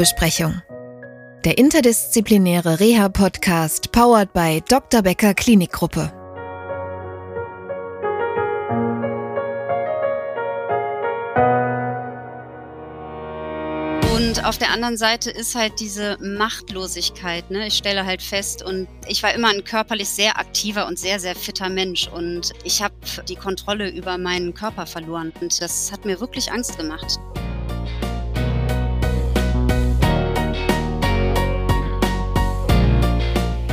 Frühbesprechung. Der interdisziplinäre Reha-Podcast powered by Dr. Becker Klinikgruppe. Und auf der anderen Seite ist halt diese Machtlosigkeit. Ne? Ich stelle halt fest, und ich war immer ein körperlich sehr aktiver und sehr, sehr fitter Mensch. Und ich habe die Kontrolle über meinen Körper verloren. Und das hat mir wirklich Angst gemacht.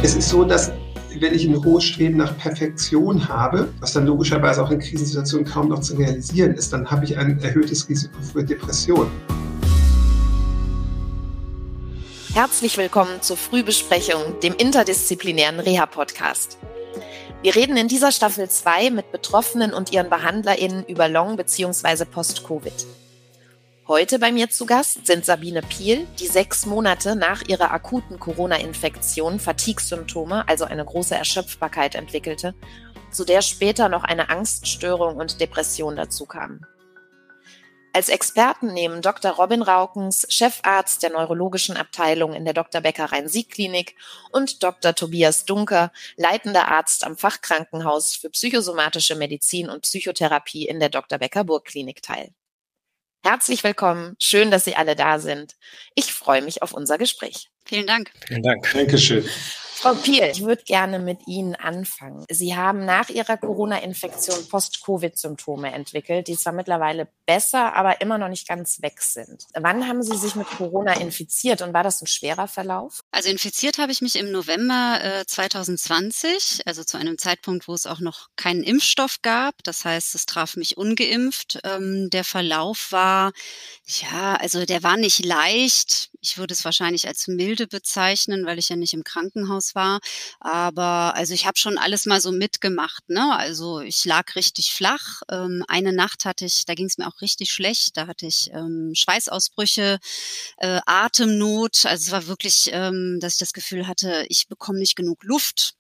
Es ist so, dass wenn ich ein hohes Streben nach Perfektion habe, was dann logischerweise auch in Krisensituationen kaum noch zu realisieren ist, dann habe ich ein erhöhtes Risiko für Depression. Herzlich willkommen zur Frühbesprechung, dem interdisziplinären Reha-Podcast. Wir reden in dieser Staffel 2 mit Betroffenen und ihren BehandlerInnen über Long- bzw. Post-Covid. Heute bei mir zu Gast sind Sabine Piel, die sechs Monate nach ihrer akuten Corona-Infektion Fatigue-Symptome, also eine große Erschöpfbarkeit entwickelte, zu der später noch eine Angststörung und Depression dazu kamen. Als Experten nehmen Dr. Robin Raukens, Chefarzt der neurologischen Abteilung in der Dr. Becker Rhein-Sieg-Klinik und Dr. Tobias Dunker, leitender Arzt am Fachkrankenhaus für psychosomatische Medizin und Psychotherapie in der Dr. Becker Burgklinik teil. Herzlich willkommen. Schön, dass Sie alle da sind. Ich freue mich auf unser Gespräch. Vielen Dank. Vielen Dank. Dankeschön. Frau Piel, ich würde gerne mit Ihnen anfangen. Sie haben nach Ihrer Corona-Infektion Post-Covid-Symptome entwickelt, die zwar mittlerweile besser, aber immer noch nicht ganz weg sind. Wann haben Sie sich mit Corona infiziert und war das ein schwerer Verlauf? Also infiziert habe ich mich im November äh, 2020, also zu einem Zeitpunkt, wo es auch noch keinen Impfstoff gab. Das heißt, es traf mich ungeimpft. Ähm, der Verlauf war, ja, also der war nicht leicht. Ich würde es wahrscheinlich als milde bezeichnen, weil ich ja nicht im Krankenhaus war. Aber also ich habe schon alles mal so mitgemacht. Ne? Also ich lag richtig flach. Ähm, eine Nacht hatte ich, da ging es mir auch richtig schlecht. Da hatte ich ähm, Schweißausbrüche, äh, Atemnot. Also es war wirklich, ähm, dass ich das Gefühl hatte, ich bekomme nicht genug Luft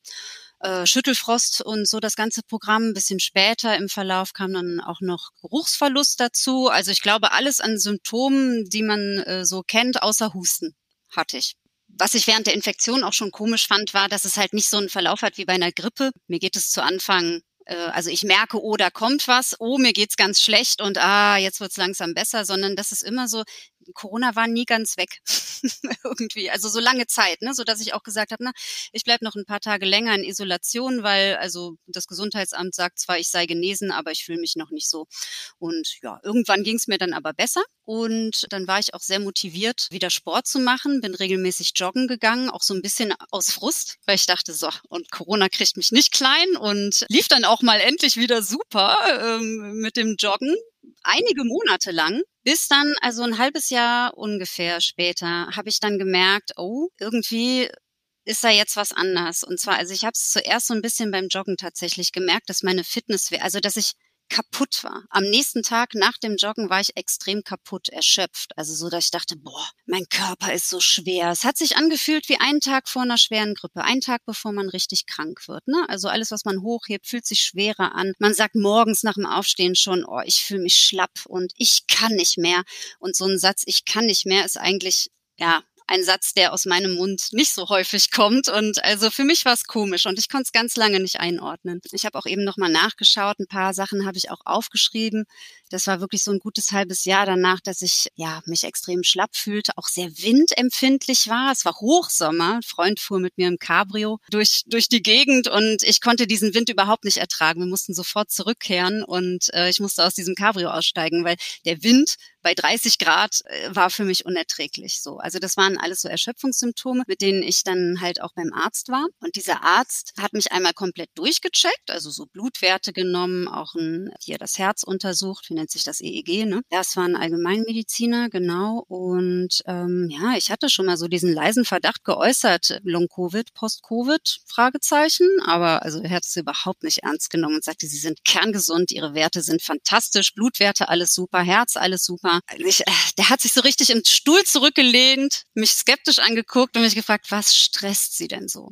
äh, Schüttelfrost und so das ganze Programm. Ein bisschen später im Verlauf kam dann auch noch Geruchsverlust dazu. Also ich glaube, alles an Symptomen, die man äh, so kennt, außer Husten hatte ich. Was ich während der Infektion auch schon komisch fand, war, dass es halt nicht so einen Verlauf hat wie bei einer Grippe. Mir geht es zu Anfang äh, also ich merke, oh, da kommt was, oh, mir geht's ganz schlecht und ah, jetzt wird's langsam besser, sondern das ist immer so, Corona war nie ganz weg irgendwie, also so lange Zeit, ne, so dass ich auch gesagt habe, na, ich bleib noch ein paar Tage länger in Isolation, weil also das Gesundheitsamt sagt zwar, ich sei genesen, aber ich fühle mich noch nicht so. Und ja, irgendwann ging es mir dann aber besser und dann war ich auch sehr motiviert, wieder Sport zu machen, bin regelmäßig joggen gegangen, auch so ein bisschen aus Frust, weil ich dachte, so und Corona kriegt mich nicht klein und lief dann auch mal endlich wieder super ähm, mit dem Joggen einige Monate lang, bis dann, also ein halbes Jahr ungefähr später, habe ich dann gemerkt, oh, irgendwie ist da jetzt was anders. Und zwar, also ich habe es zuerst so ein bisschen beim Joggen tatsächlich gemerkt, dass meine Fitness, also dass ich kaputt war. Am nächsten Tag nach dem Joggen war ich extrem kaputt, erschöpft. Also so, dass ich dachte, boah, mein Körper ist so schwer. Es hat sich angefühlt wie einen Tag vor einer schweren Grippe, einen Tag bevor man richtig krank wird. Ne? Also alles, was man hochhebt, fühlt sich schwerer an. Man sagt morgens nach dem Aufstehen schon, oh, ich fühle mich schlapp und ich kann nicht mehr. Und so ein Satz, ich kann nicht mehr, ist eigentlich ja, ein Satz, der aus meinem Mund nicht so häufig kommt. Und also für mich war es komisch und ich konnte es ganz lange nicht einordnen. Ich habe auch eben nochmal nachgeschaut, ein paar Sachen habe ich auch aufgeschrieben. Das war wirklich so ein gutes halbes Jahr danach, dass ich ja mich extrem schlapp fühlte, auch sehr windempfindlich war. Es war Hochsommer. Ein Freund fuhr mit mir im Cabrio durch durch die Gegend und ich konnte diesen Wind überhaupt nicht ertragen. Wir mussten sofort zurückkehren und äh, ich musste aus diesem Cabrio aussteigen, weil der Wind bei 30 Grad äh, war für mich unerträglich so. Also das waren alles so Erschöpfungssymptome, mit denen ich dann halt auch beim Arzt war. Und dieser Arzt hat mich einmal komplett durchgecheckt, also so Blutwerte genommen, auch ein, hier das Herz untersucht, nennt sich das EEG, ne? Das war ein Allgemeinmediziner, genau. Und ähm, ja, ich hatte schon mal so diesen leisen Verdacht geäußert, Long-Covid, Post-Covid, Fragezeichen. Aber also er hat es überhaupt nicht ernst genommen und sagte, sie sind kerngesund, ihre Werte sind fantastisch, Blutwerte alles super, Herz alles super. Ich, äh, der hat sich so richtig im Stuhl zurückgelehnt, mich skeptisch angeguckt und mich gefragt, was stresst sie denn so?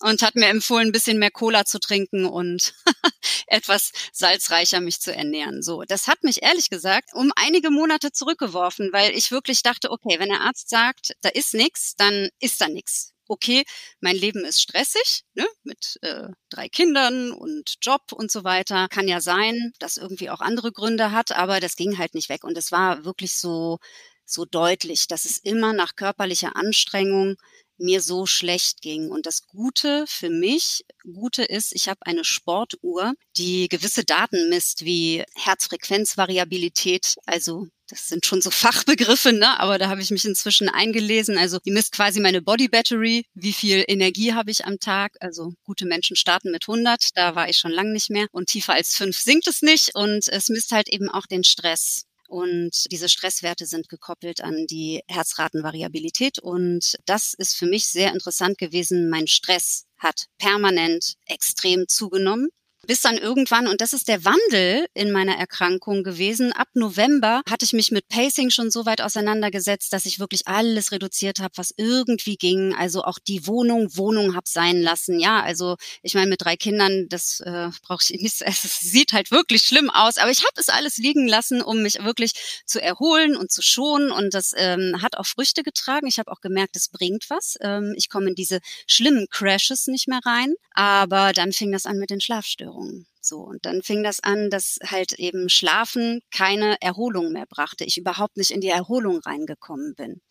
Und hat mir empfohlen, ein bisschen mehr Cola zu trinken und etwas salzreicher mich zu ernähren. So, das hat mich ehrlich gesagt um einige Monate zurückgeworfen, weil ich wirklich dachte, okay, wenn der Arzt sagt, da ist nichts, dann ist da nichts okay, mein Leben ist stressig, ne, mit äh, drei Kindern und Job und so weiter. Kann ja sein, dass irgendwie auch andere Gründe hat, aber das ging halt nicht weg. Und es war wirklich so, so deutlich, dass es immer nach körperlicher Anstrengung mir so schlecht ging. Und das Gute für mich, Gute ist, ich habe eine Sportuhr, die gewisse Daten misst, wie Herzfrequenzvariabilität, also das sind schon so Fachbegriffe, ne? aber da habe ich mich inzwischen eingelesen. Also die misst quasi meine Body Battery, wie viel Energie habe ich am Tag. Also gute Menschen starten mit 100, da war ich schon lange nicht mehr. Und tiefer als 5 sinkt es nicht. Und es misst halt eben auch den Stress. Und diese Stresswerte sind gekoppelt an die Herzratenvariabilität. Und das ist für mich sehr interessant gewesen. Mein Stress hat permanent extrem zugenommen bis dann irgendwann, und das ist der Wandel in meiner Erkrankung gewesen, ab November hatte ich mich mit Pacing schon so weit auseinandergesetzt, dass ich wirklich alles reduziert habe, was irgendwie ging. Also auch die Wohnung, Wohnung hab sein lassen. Ja, also ich meine, mit drei Kindern, das äh, brauche ich nicht. Es sieht halt wirklich schlimm aus, aber ich habe es alles liegen lassen, um mich wirklich zu erholen und zu schonen. Und das ähm, hat auch Früchte getragen. Ich habe auch gemerkt, es bringt was. Ähm, ich komme in diese schlimmen Crashes nicht mehr rein. Aber dann fing das an mit den Schlafstörungen. Erholung. So, und dann fing das an, dass halt eben Schlafen keine Erholung mehr brachte. Ich überhaupt nicht in die Erholung reingekommen bin.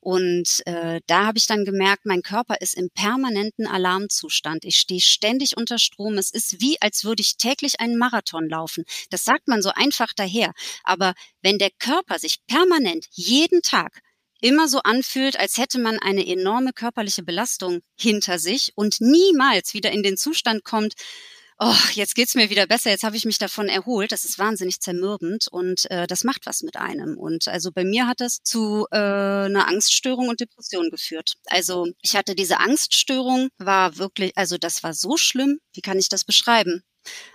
Und äh, da habe ich dann gemerkt, mein Körper ist im permanenten Alarmzustand. Ich stehe ständig unter Strom. Es ist wie, als würde ich täglich einen Marathon laufen. Das sagt man so einfach daher. Aber wenn der Körper sich permanent jeden Tag immer so anfühlt, als hätte man eine enorme körperliche Belastung hinter sich und niemals wieder in den Zustand kommt, oh, jetzt geht's mir wieder besser, jetzt habe ich mich davon erholt. Das ist wahnsinnig zermürbend und äh, das macht was mit einem. Und also bei mir hat das zu äh, einer Angststörung und Depression geführt. Also ich hatte diese Angststörung, war wirklich, also das war so schlimm. Wie kann ich das beschreiben?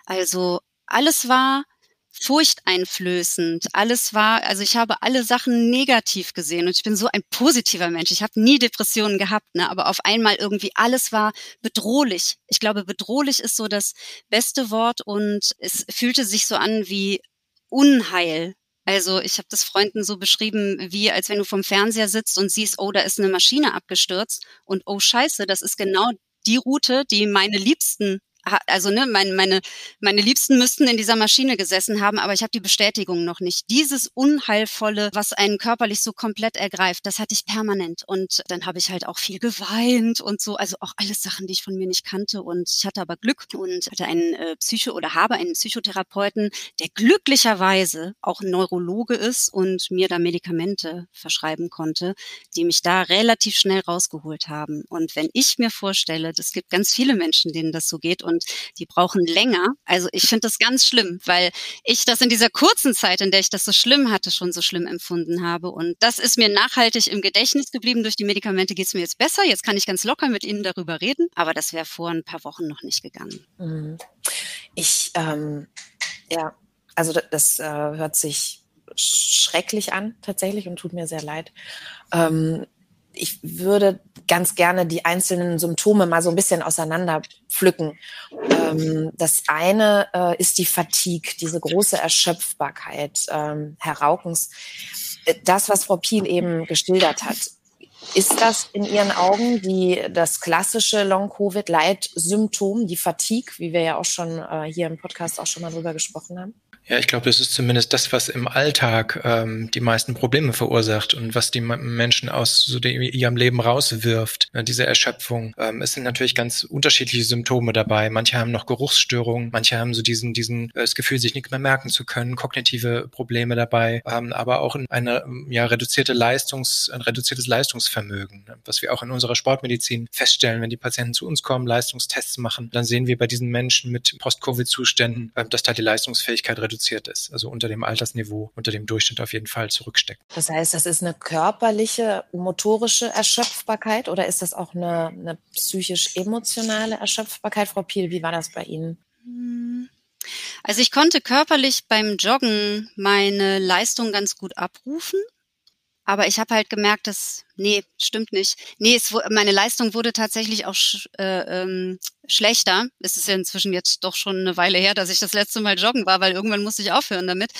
Also alles war furchteinflößend. Alles war, also ich habe alle Sachen negativ gesehen und ich bin so ein positiver Mensch. Ich habe nie Depressionen gehabt, ne? aber auf einmal irgendwie alles war bedrohlich. Ich glaube, bedrohlich ist so das beste Wort und es fühlte sich so an wie Unheil. Also ich habe das Freunden so beschrieben, wie als wenn du vom Fernseher sitzt und siehst, oh, da ist eine Maschine abgestürzt und oh scheiße, das ist genau die Route, die meine Liebsten also ne, meine, meine, meine Liebsten müssten in dieser Maschine gesessen haben, aber ich habe die Bestätigung noch nicht. Dieses Unheilvolle, was einen körperlich so komplett ergreift, das hatte ich permanent. Und dann habe ich halt auch viel geweint und so, also auch alles Sachen, die ich von mir nicht kannte. Und ich hatte aber Glück und hatte einen äh, Psycho oder habe einen Psychotherapeuten, der glücklicherweise auch Neurologe ist und mir da Medikamente verschreiben konnte, die mich da relativ schnell rausgeholt haben. Und wenn ich mir vorstelle, das gibt ganz viele Menschen, denen das so geht und und die brauchen länger. Also ich finde das ganz schlimm, weil ich das in dieser kurzen Zeit, in der ich das so schlimm hatte, schon so schlimm empfunden habe. Und das ist mir nachhaltig im Gedächtnis geblieben. Durch die Medikamente geht es mir jetzt besser. Jetzt kann ich ganz locker mit Ihnen darüber reden. Aber das wäre vor ein paar Wochen noch nicht gegangen. Mhm. Ich, ähm, ja, also das, das äh, hört sich schrecklich an tatsächlich und tut mir sehr leid. Ähm, ich würde ganz gerne die einzelnen Symptome mal so ein bisschen auseinander pflücken. Ähm, das eine äh, ist die Fatigue, diese große Erschöpfbarkeit, ähm, Herr Raukens. Äh, das, was Frau Piel eben geschildert hat, ist das in Ihren Augen die, das klassische Long-Covid-Light-Symptom, die Fatigue, wie wir ja auch schon äh, hier im Podcast auch schon mal drüber gesprochen haben? Ja, ich glaube, das ist zumindest das, was im Alltag ähm, die meisten Probleme verursacht und was die Menschen aus so dem, ihrem Leben rauswirft, ne, diese Erschöpfung. Ähm, es sind natürlich ganz unterschiedliche Symptome dabei. Manche haben noch Geruchsstörungen, manche haben so diesen, diesen, äh, das Gefühl, sich nichts mehr merken zu können, kognitive Probleme dabei, ähm, aber auch eine ja, reduzierte Leistungs, ein reduziertes Leistungsvermögen, ne, was wir auch in unserer Sportmedizin feststellen, wenn die Patienten zu uns kommen, Leistungstests machen, dann sehen wir bei diesen Menschen mit Post-Covid-Zuständen, äh, dass da die Leistungsfähigkeit reduziert reduziert ist, also unter dem Altersniveau, unter dem Durchschnitt auf jeden Fall zurücksteckt. Das heißt, das ist eine körperliche, motorische Erschöpfbarkeit oder ist das auch eine, eine psychisch-emotionale Erschöpfbarkeit? Frau Piel, wie war das bei Ihnen? Hm. Also ich konnte körperlich beim Joggen meine Leistung ganz gut abrufen. Aber ich habe halt gemerkt, dass, nee, stimmt nicht. Nee, es, meine Leistung wurde tatsächlich auch sch, äh, ähm, schlechter. Es ist ja inzwischen jetzt doch schon eine Weile her, dass ich das letzte Mal joggen war, weil irgendwann musste ich aufhören damit.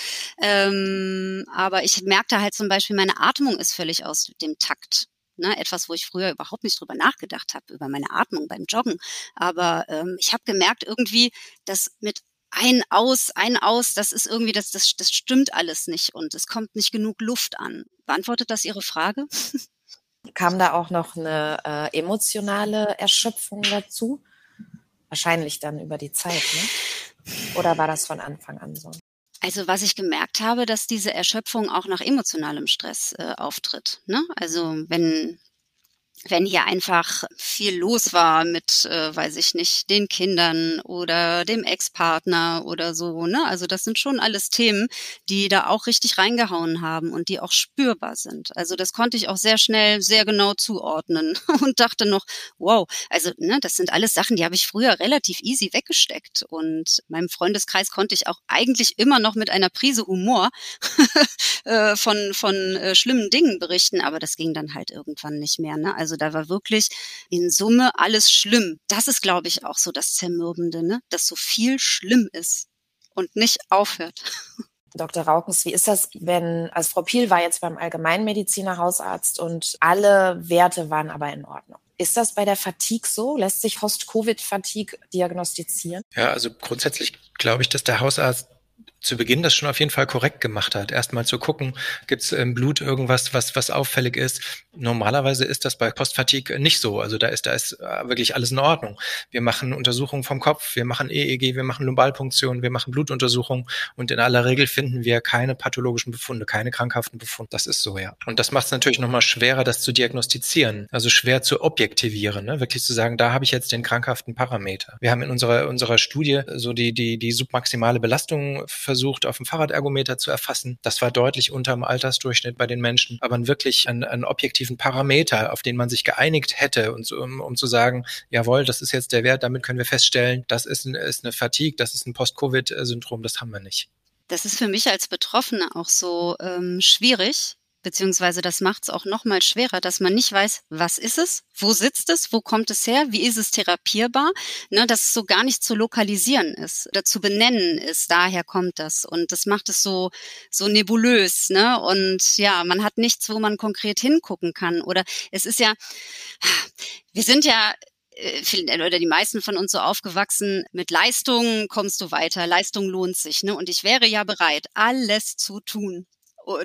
Ähm, aber ich merkte halt zum Beispiel, meine Atmung ist völlig aus dem Takt. Ne, etwas, wo ich früher überhaupt nicht drüber nachgedacht habe, über meine Atmung beim Joggen. Aber ähm, ich habe gemerkt irgendwie, dass mit ein aus, ein aus, das ist irgendwie, das, das, das stimmt alles nicht und es kommt nicht genug Luft an. Beantwortet das Ihre Frage? Kam da auch noch eine äh, emotionale Erschöpfung dazu? Wahrscheinlich dann über die Zeit, ne? Oder war das von Anfang an so? Also was ich gemerkt habe, dass diese Erschöpfung auch nach emotionalem Stress äh, auftritt. Ne? Also wenn wenn hier einfach viel los war mit, äh, weiß ich nicht, den Kindern oder dem Ex-Partner oder so. Ne? Also das sind schon alles Themen, die da auch richtig reingehauen haben und die auch spürbar sind. Also das konnte ich auch sehr schnell, sehr genau zuordnen und dachte noch, wow, also ne, das sind alles Sachen, die habe ich früher relativ easy weggesteckt. Und meinem Freundeskreis konnte ich auch eigentlich immer noch mit einer Prise Humor äh, von, von äh, schlimmen Dingen berichten, aber das ging dann halt irgendwann nicht mehr. Ne? Also also da war wirklich in Summe alles schlimm. Das ist, glaube ich, auch so das Zermürbende, ne? dass so viel schlimm ist und nicht aufhört. Dr. Raukens, wie ist das, wenn, also Frau Piel war jetzt beim Allgemeinmediziner Hausarzt und alle Werte waren aber in Ordnung. Ist das bei der Fatigue so? Lässt sich Post-Covid-Fatigue diagnostizieren? Ja, also grundsätzlich glaube ich, dass der Hausarzt zu Beginn das schon auf jeden Fall korrekt gemacht hat. Erstmal zu gucken, gibt es im Blut irgendwas, was, was auffällig ist. Normalerweise ist das bei Postfatigue nicht so. Also da ist, da ist äh, wirklich alles in Ordnung. Wir machen Untersuchungen vom Kopf, wir machen EEG, wir machen Lumbalpunktion, wir machen Blutuntersuchungen und in aller Regel finden wir keine pathologischen Befunde, keine krankhaften Befunde. Das ist so, ja. Und das macht es natürlich nochmal schwerer, das zu diagnostizieren. Also schwer zu objektivieren, ne? wirklich zu sagen, da habe ich jetzt den krankhaften Parameter. Wir haben in unserer, unserer Studie so die, die, die submaximale Belastung versucht, auf dem Fahrradergometer zu erfassen. Das war deutlich unter dem Altersdurchschnitt bei den Menschen, aber wirklich einen, einen objektiven Parameter, auf den man sich geeinigt hätte, und um, um zu sagen, jawohl, das ist jetzt der Wert, damit können wir feststellen, das ist, ein, ist eine Fatigue, das ist ein Post-Covid-Syndrom, das haben wir nicht. Das ist für mich als Betroffene auch so ähm, schwierig, beziehungsweise das macht es auch noch mal schwerer, dass man nicht weiß, was ist es, wo sitzt es, wo kommt es her, wie ist es therapierbar, ne, dass es so gar nicht zu lokalisieren ist oder zu benennen ist, daher kommt das und das macht es so so nebulös, ne und ja, man hat nichts, wo man konkret hingucken kann oder es ist ja, wir sind ja äh, oder die meisten von uns so aufgewachsen, mit Leistung kommst du weiter, Leistung lohnt sich. Ne? Und ich wäre ja bereit, alles zu tun,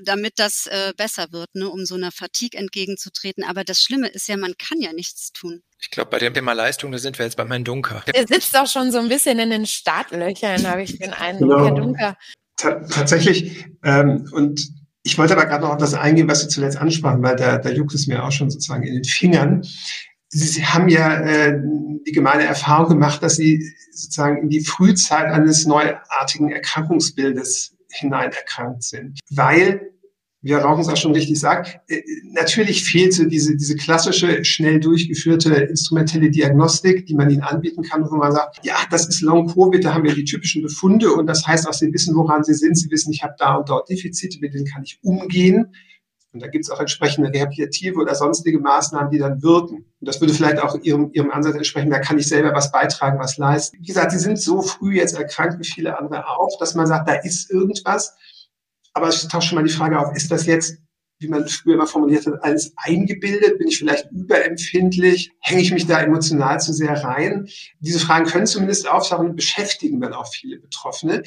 damit das äh, besser wird, ne, um so einer Fatigue entgegenzutreten. Aber das Schlimme ist ja, man kann ja nichts tun. Ich glaube, bei dem Thema Leistung, da sind wir jetzt bei Herrn Dunker. Der sitzt auch schon so ein bisschen in den Startlöchern, habe ich den Eindruck, genau. Herr Dunker. tatsächlich. Ähm, und ich wollte aber gerade noch auf das eingehen, was Sie zuletzt ansprachen, weil da, da juckt es mir auch schon sozusagen in den Fingern. Sie haben ja äh, die gemeine Erfahrung gemacht, dass Sie sozusagen in die Frühzeit eines neuartigen Erkrankungsbildes hinein erkrankt sind. Weil, wie Herr Rauchens auch schon richtig sagt, äh, natürlich fehlt so diese, diese klassische, schnell durchgeführte instrumentelle Diagnostik, die man ihnen anbieten kann, wo man sagt, ja, das ist Long-Covid, da haben wir die typischen Befunde und das heißt auch, sie wissen, woran sie sind, sie wissen, ich habe da und dort Defizite, mit denen kann ich umgehen. Und da gibt es auch entsprechende rehabilitative oder sonstige Maßnahmen, die dann wirken. Und das würde vielleicht auch Ihrem, Ihrem Ansatz entsprechen, da kann ich selber was beitragen, was leisten. Wie gesagt, Sie sind so früh jetzt erkrankt wie viele andere auch, dass man sagt, da ist irgendwas. Aber es taucht schon mal die Frage auf, ist das jetzt, wie man früher immer formuliert hat, alles eingebildet? Bin ich vielleicht überempfindlich? Hänge ich mich da emotional zu sehr rein? Diese Fragen können zumindest auftauchen und beschäftigen dann auch viele Betroffene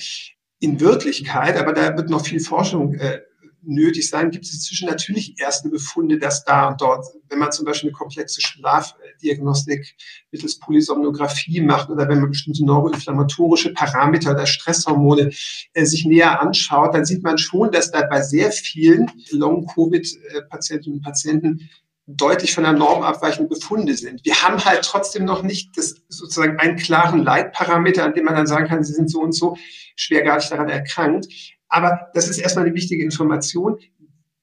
in Wirklichkeit, aber da wird noch viel Forschung äh, nötig sein, gibt es inzwischen natürlich erste Befunde, dass da und dort, wenn man zum Beispiel eine komplexe Schlafdiagnostik mittels Polysomnographie macht oder wenn man bestimmte neuroinflammatorische Parameter oder Stresshormone äh, sich näher anschaut, dann sieht man schon, dass da bei sehr vielen Long-Covid-Patientinnen und Patienten deutlich von der Norm abweichende Befunde sind. Wir haben halt trotzdem noch nicht das, sozusagen einen klaren Leitparameter, an dem man dann sagen kann, sie sind so und so schwergradig daran erkrankt. Aber das ist erstmal eine wichtige Information.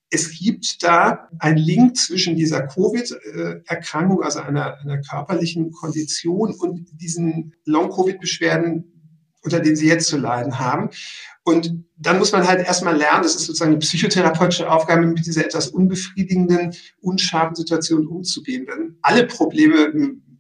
Es gibt da einen Link zwischen dieser Covid-Erkrankung, also einer, einer körperlichen Kondition und diesen Long-Covid-Beschwerden unter dem sie jetzt zu leiden haben. Und dann muss man halt erstmal lernen, das ist sozusagen eine psychotherapeutische Aufgabe, mit dieser etwas unbefriedigenden, unscharfen Situation umzugehen. Denn alle Probleme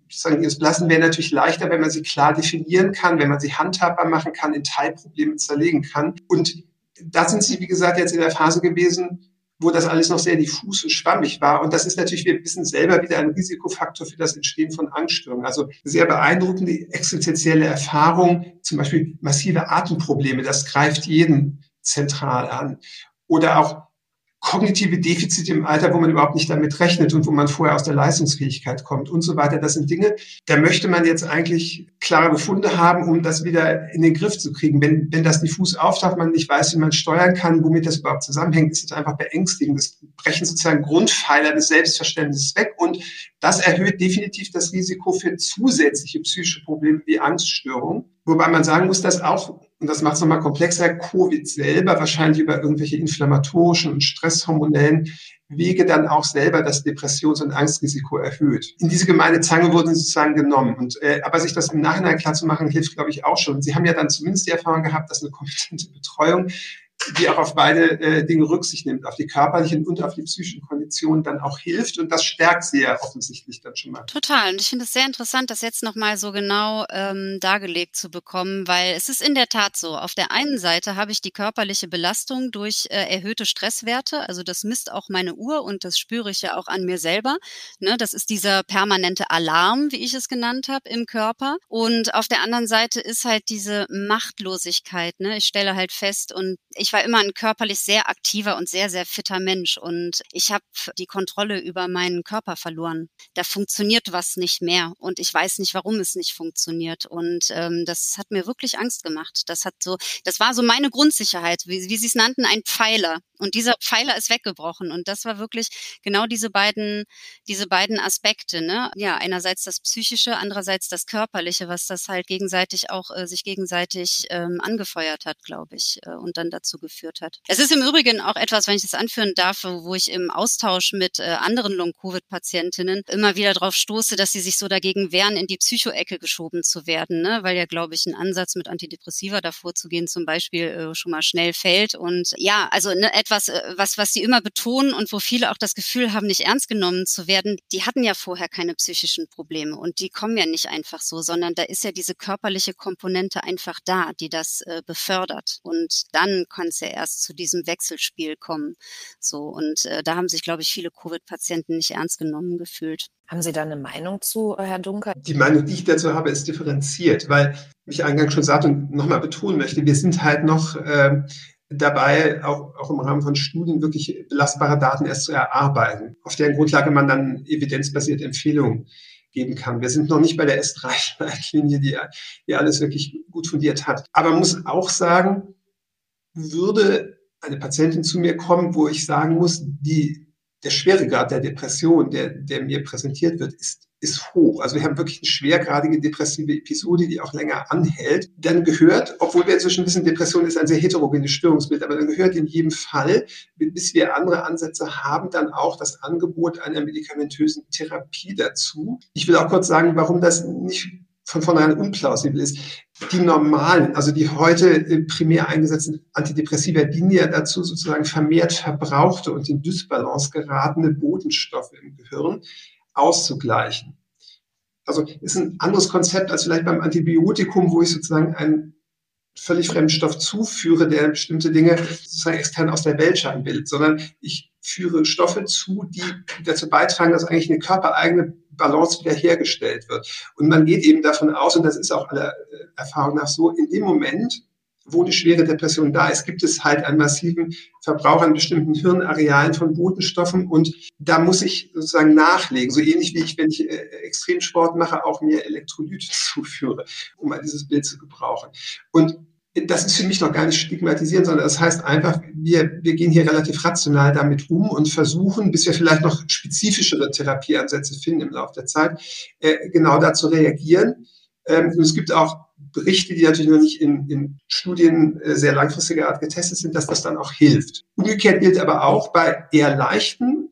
sozusagen ihres Blassen wäre natürlich leichter, wenn man sie klar definieren kann, wenn man sie handhabbar machen kann, in Teilprobleme zerlegen kann. Und da sind sie, wie gesagt, jetzt in der Phase gewesen, wo das alles noch sehr diffus und schwammig war. Und das ist natürlich, wir wissen selber wieder ein Risikofaktor für das Entstehen von Angststörungen. Also sehr beeindruckende existenzielle Erfahrung, zum Beispiel massive Atemprobleme, das greift jeden zentral an. Oder auch kognitive Defizite im Alter, wo man überhaupt nicht damit rechnet und wo man vorher aus der Leistungsfähigkeit kommt und so weiter. Das sind Dinge, da möchte man jetzt eigentlich klare Befunde haben, um das wieder in den Griff zu kriegen. Wenn, wenn das diffus auftaucht, man nicht weiß, wie man steuern kann, womit das überhaupt zusammenhängt, ist es einfach beängstigend. Das brechen sozusagen Grundpfeiler des Selbstverständnisses weg und das erhöht definitiv das Risiko für zusätzliche psychische Probleme wie Angststörungen. Wobei man sagen muss, dass auch und das macht es nochmal komplexer, Covid selber wahrscheinlich über irgendwelche inflammatorischen und stresshormonellen Wege dann auch selber das Depressions- und Angstrisiko erhöht. In diese gemeine Zange wurden sie sozusagen genommen. Und, äh, aber sich das im Nachhinein klar zu machen, hilft, glaube ich, auch schon. Sie haben ja dann zumindest die Erfahrung gehabt, dass eine kompetente Betreuung die auch auf beide äh, Dinge Rücksicht nimmt, auf die körperlichen und auf die psychischen Konditionen dann auch hilft und das stärkt sie ja offensichtlich dann schon mal. Total und ich finde es sehr interessant, das jetzt nochmal so genau ähm, dargelegt zu bekommen, weil es ist in der Tat so, auf der einen Seite habe ich die körperliche Belastung durch äh, erhöhte Stresswerte, also das misst auch meine Uhr und das spüre ich ja auch an mir selber. Ne? Das ist dieser permanente Alarm, wie ich es genannt habe, im Körper und auf der anderen Seite ist halt diese Machtlosigkeit. Ne? Ich stelle halt fest und ich war immer ein körperlich sehr aktiver und sehr, sehr fitter Mensch und ich habe die Kontrolle über meinen Körper verloren. Da funktioniert was nicht mehr und ich weiß nicht, warum es nicht funktioniert. Und ähm, das hat mir wirklich Angst gemacht. Das hat so, das war so meine Grundsicherheit, wie, wie Sie es nannten, ein Pfeiler. Und dieser Pfeiler ist weggebrochen. Und das war wirklich genau diese beiden, diese beiden Aspekte. Ne? Ja, einerseits das Psychische, andererseits das Körperliche, was das halt gegenseitig auch äh, sich gegenseitig ähm, angefeuert hat, glaube ich, äh, und dann dazu geführt hat. Es ist im Übrigen auch etwas, wenn ich das anführen darf, wo ich im Austausch mit äh, anderen Long-Covid-Patientinnen immer wieder darauf stoße, dass sie sich so dagegen wehren, in die Psychoecke geschoben zu werden, ne? weil ja, glaube ich, ein Ansatz mit Antidepressiva davor zu gehen zum Beispiel äh, schon mal schnell fällt. Und ja, also ne, etwas, äh, was, was sie immer betonen und wo viele auch das Gefühl haben, nicht ernst genommen zu werden, die hatten ja vorher keine psychischen Probleme und die kommen ja nicht einfach so, sondern da ist ja diese körperliche Komponente einfach da, die das äh, befördert. Und dann kann es ja erst zu diesem Wechselspiel kommen. So und äh, da haben sich, glaube ich, viele Covid-Patienten nicht ernst genommen gefühlt. Haben Sie da eine Meinung zu, Herr Dunker? Die Meinung, die ich dazu habe, ist differenziert, weil ich eingangs schon sagte und nochmal betonen möchte, wir sind halt noch äh, dabei, auch, auch im Rahmen von Studien wirklich belastbare Daten erst zu erarbeiten, auf deren Grundlage man dann evidenzbasierte Empfehlungen geben kann. Wir sind noch nicht bei der S3-Leitlinie, die, die alles wirklich gut fundiert hat. Aber muss auch sagen, würde eine Patientin zu mir kommen, wo ich sagen muss, die, der Schweregrad der Depression, der, der mir präsentiert wird, ist, ist hoch. Also wir haben wirklich eine schwergradige depressive Episode, die auch länger anhält. Dann gehört, obwohl wir inzwischen wissen, Depression ist ein sehr heterogenes Störungsbild, aber dann gehört in jedem Fall, bis wir andere Ansätze haben, dann auch das Angebot einer medikamentösen Therapie dazu. Ich will auch kurz sagen, warum das nicht von vornherein unplausibel ist. Die normalen, also die heute äh, primär eingesetzten Antidepressiva dienen ja dazu, sozusagen vermehrt verbrauchte und in Dysbalance geratene Botenstoffe im Gehirn auszugleichen. Also ist ein anderes Konzept als vielleicht beim Antibiotikum, wo ich sozusagen einen völlig fremden Stoff zuführe, der bestimmte Dinge sozusagen extern aus der Welt scheinen will, sondern ich führe Stoffe zu, die dazu beitragen, dass eigentlich eine körpereigene Balance wiederhergestellt wird. Und man geht eben davon aus, und das ist auch aller äh, Erfahrung nach so, in dem Moment, wo eine schwere Depression da ist, gibt es halt einen massiven Verbrauch an bestimmten Hirnarealen von Botenstoffen und da muss ich sozusagen nachlegen, so ähnlich wie ich, wenn ich äh, Extremsport mache, auch mir Elektrolyte zuführe, um mal dieses Bild zu gebrauchen. Und das ist für mich noch gar nicht stigmatisieren, sondern das heißt einfach, wir, wir gehen hier relativ rational damit um und versuchen, bis wir vielleicht noch spezifischere Therapieansätze finden im Laufe der Zeit, äh, genau da zu reagieren. Ähm, es gibt auch Berichte, die natürlich noch nicht in, in Studien äh, sehr langfristiger Art getestet sind, dass das dann auch hilft. Umgekehrt gilt aber auch bei eher leichten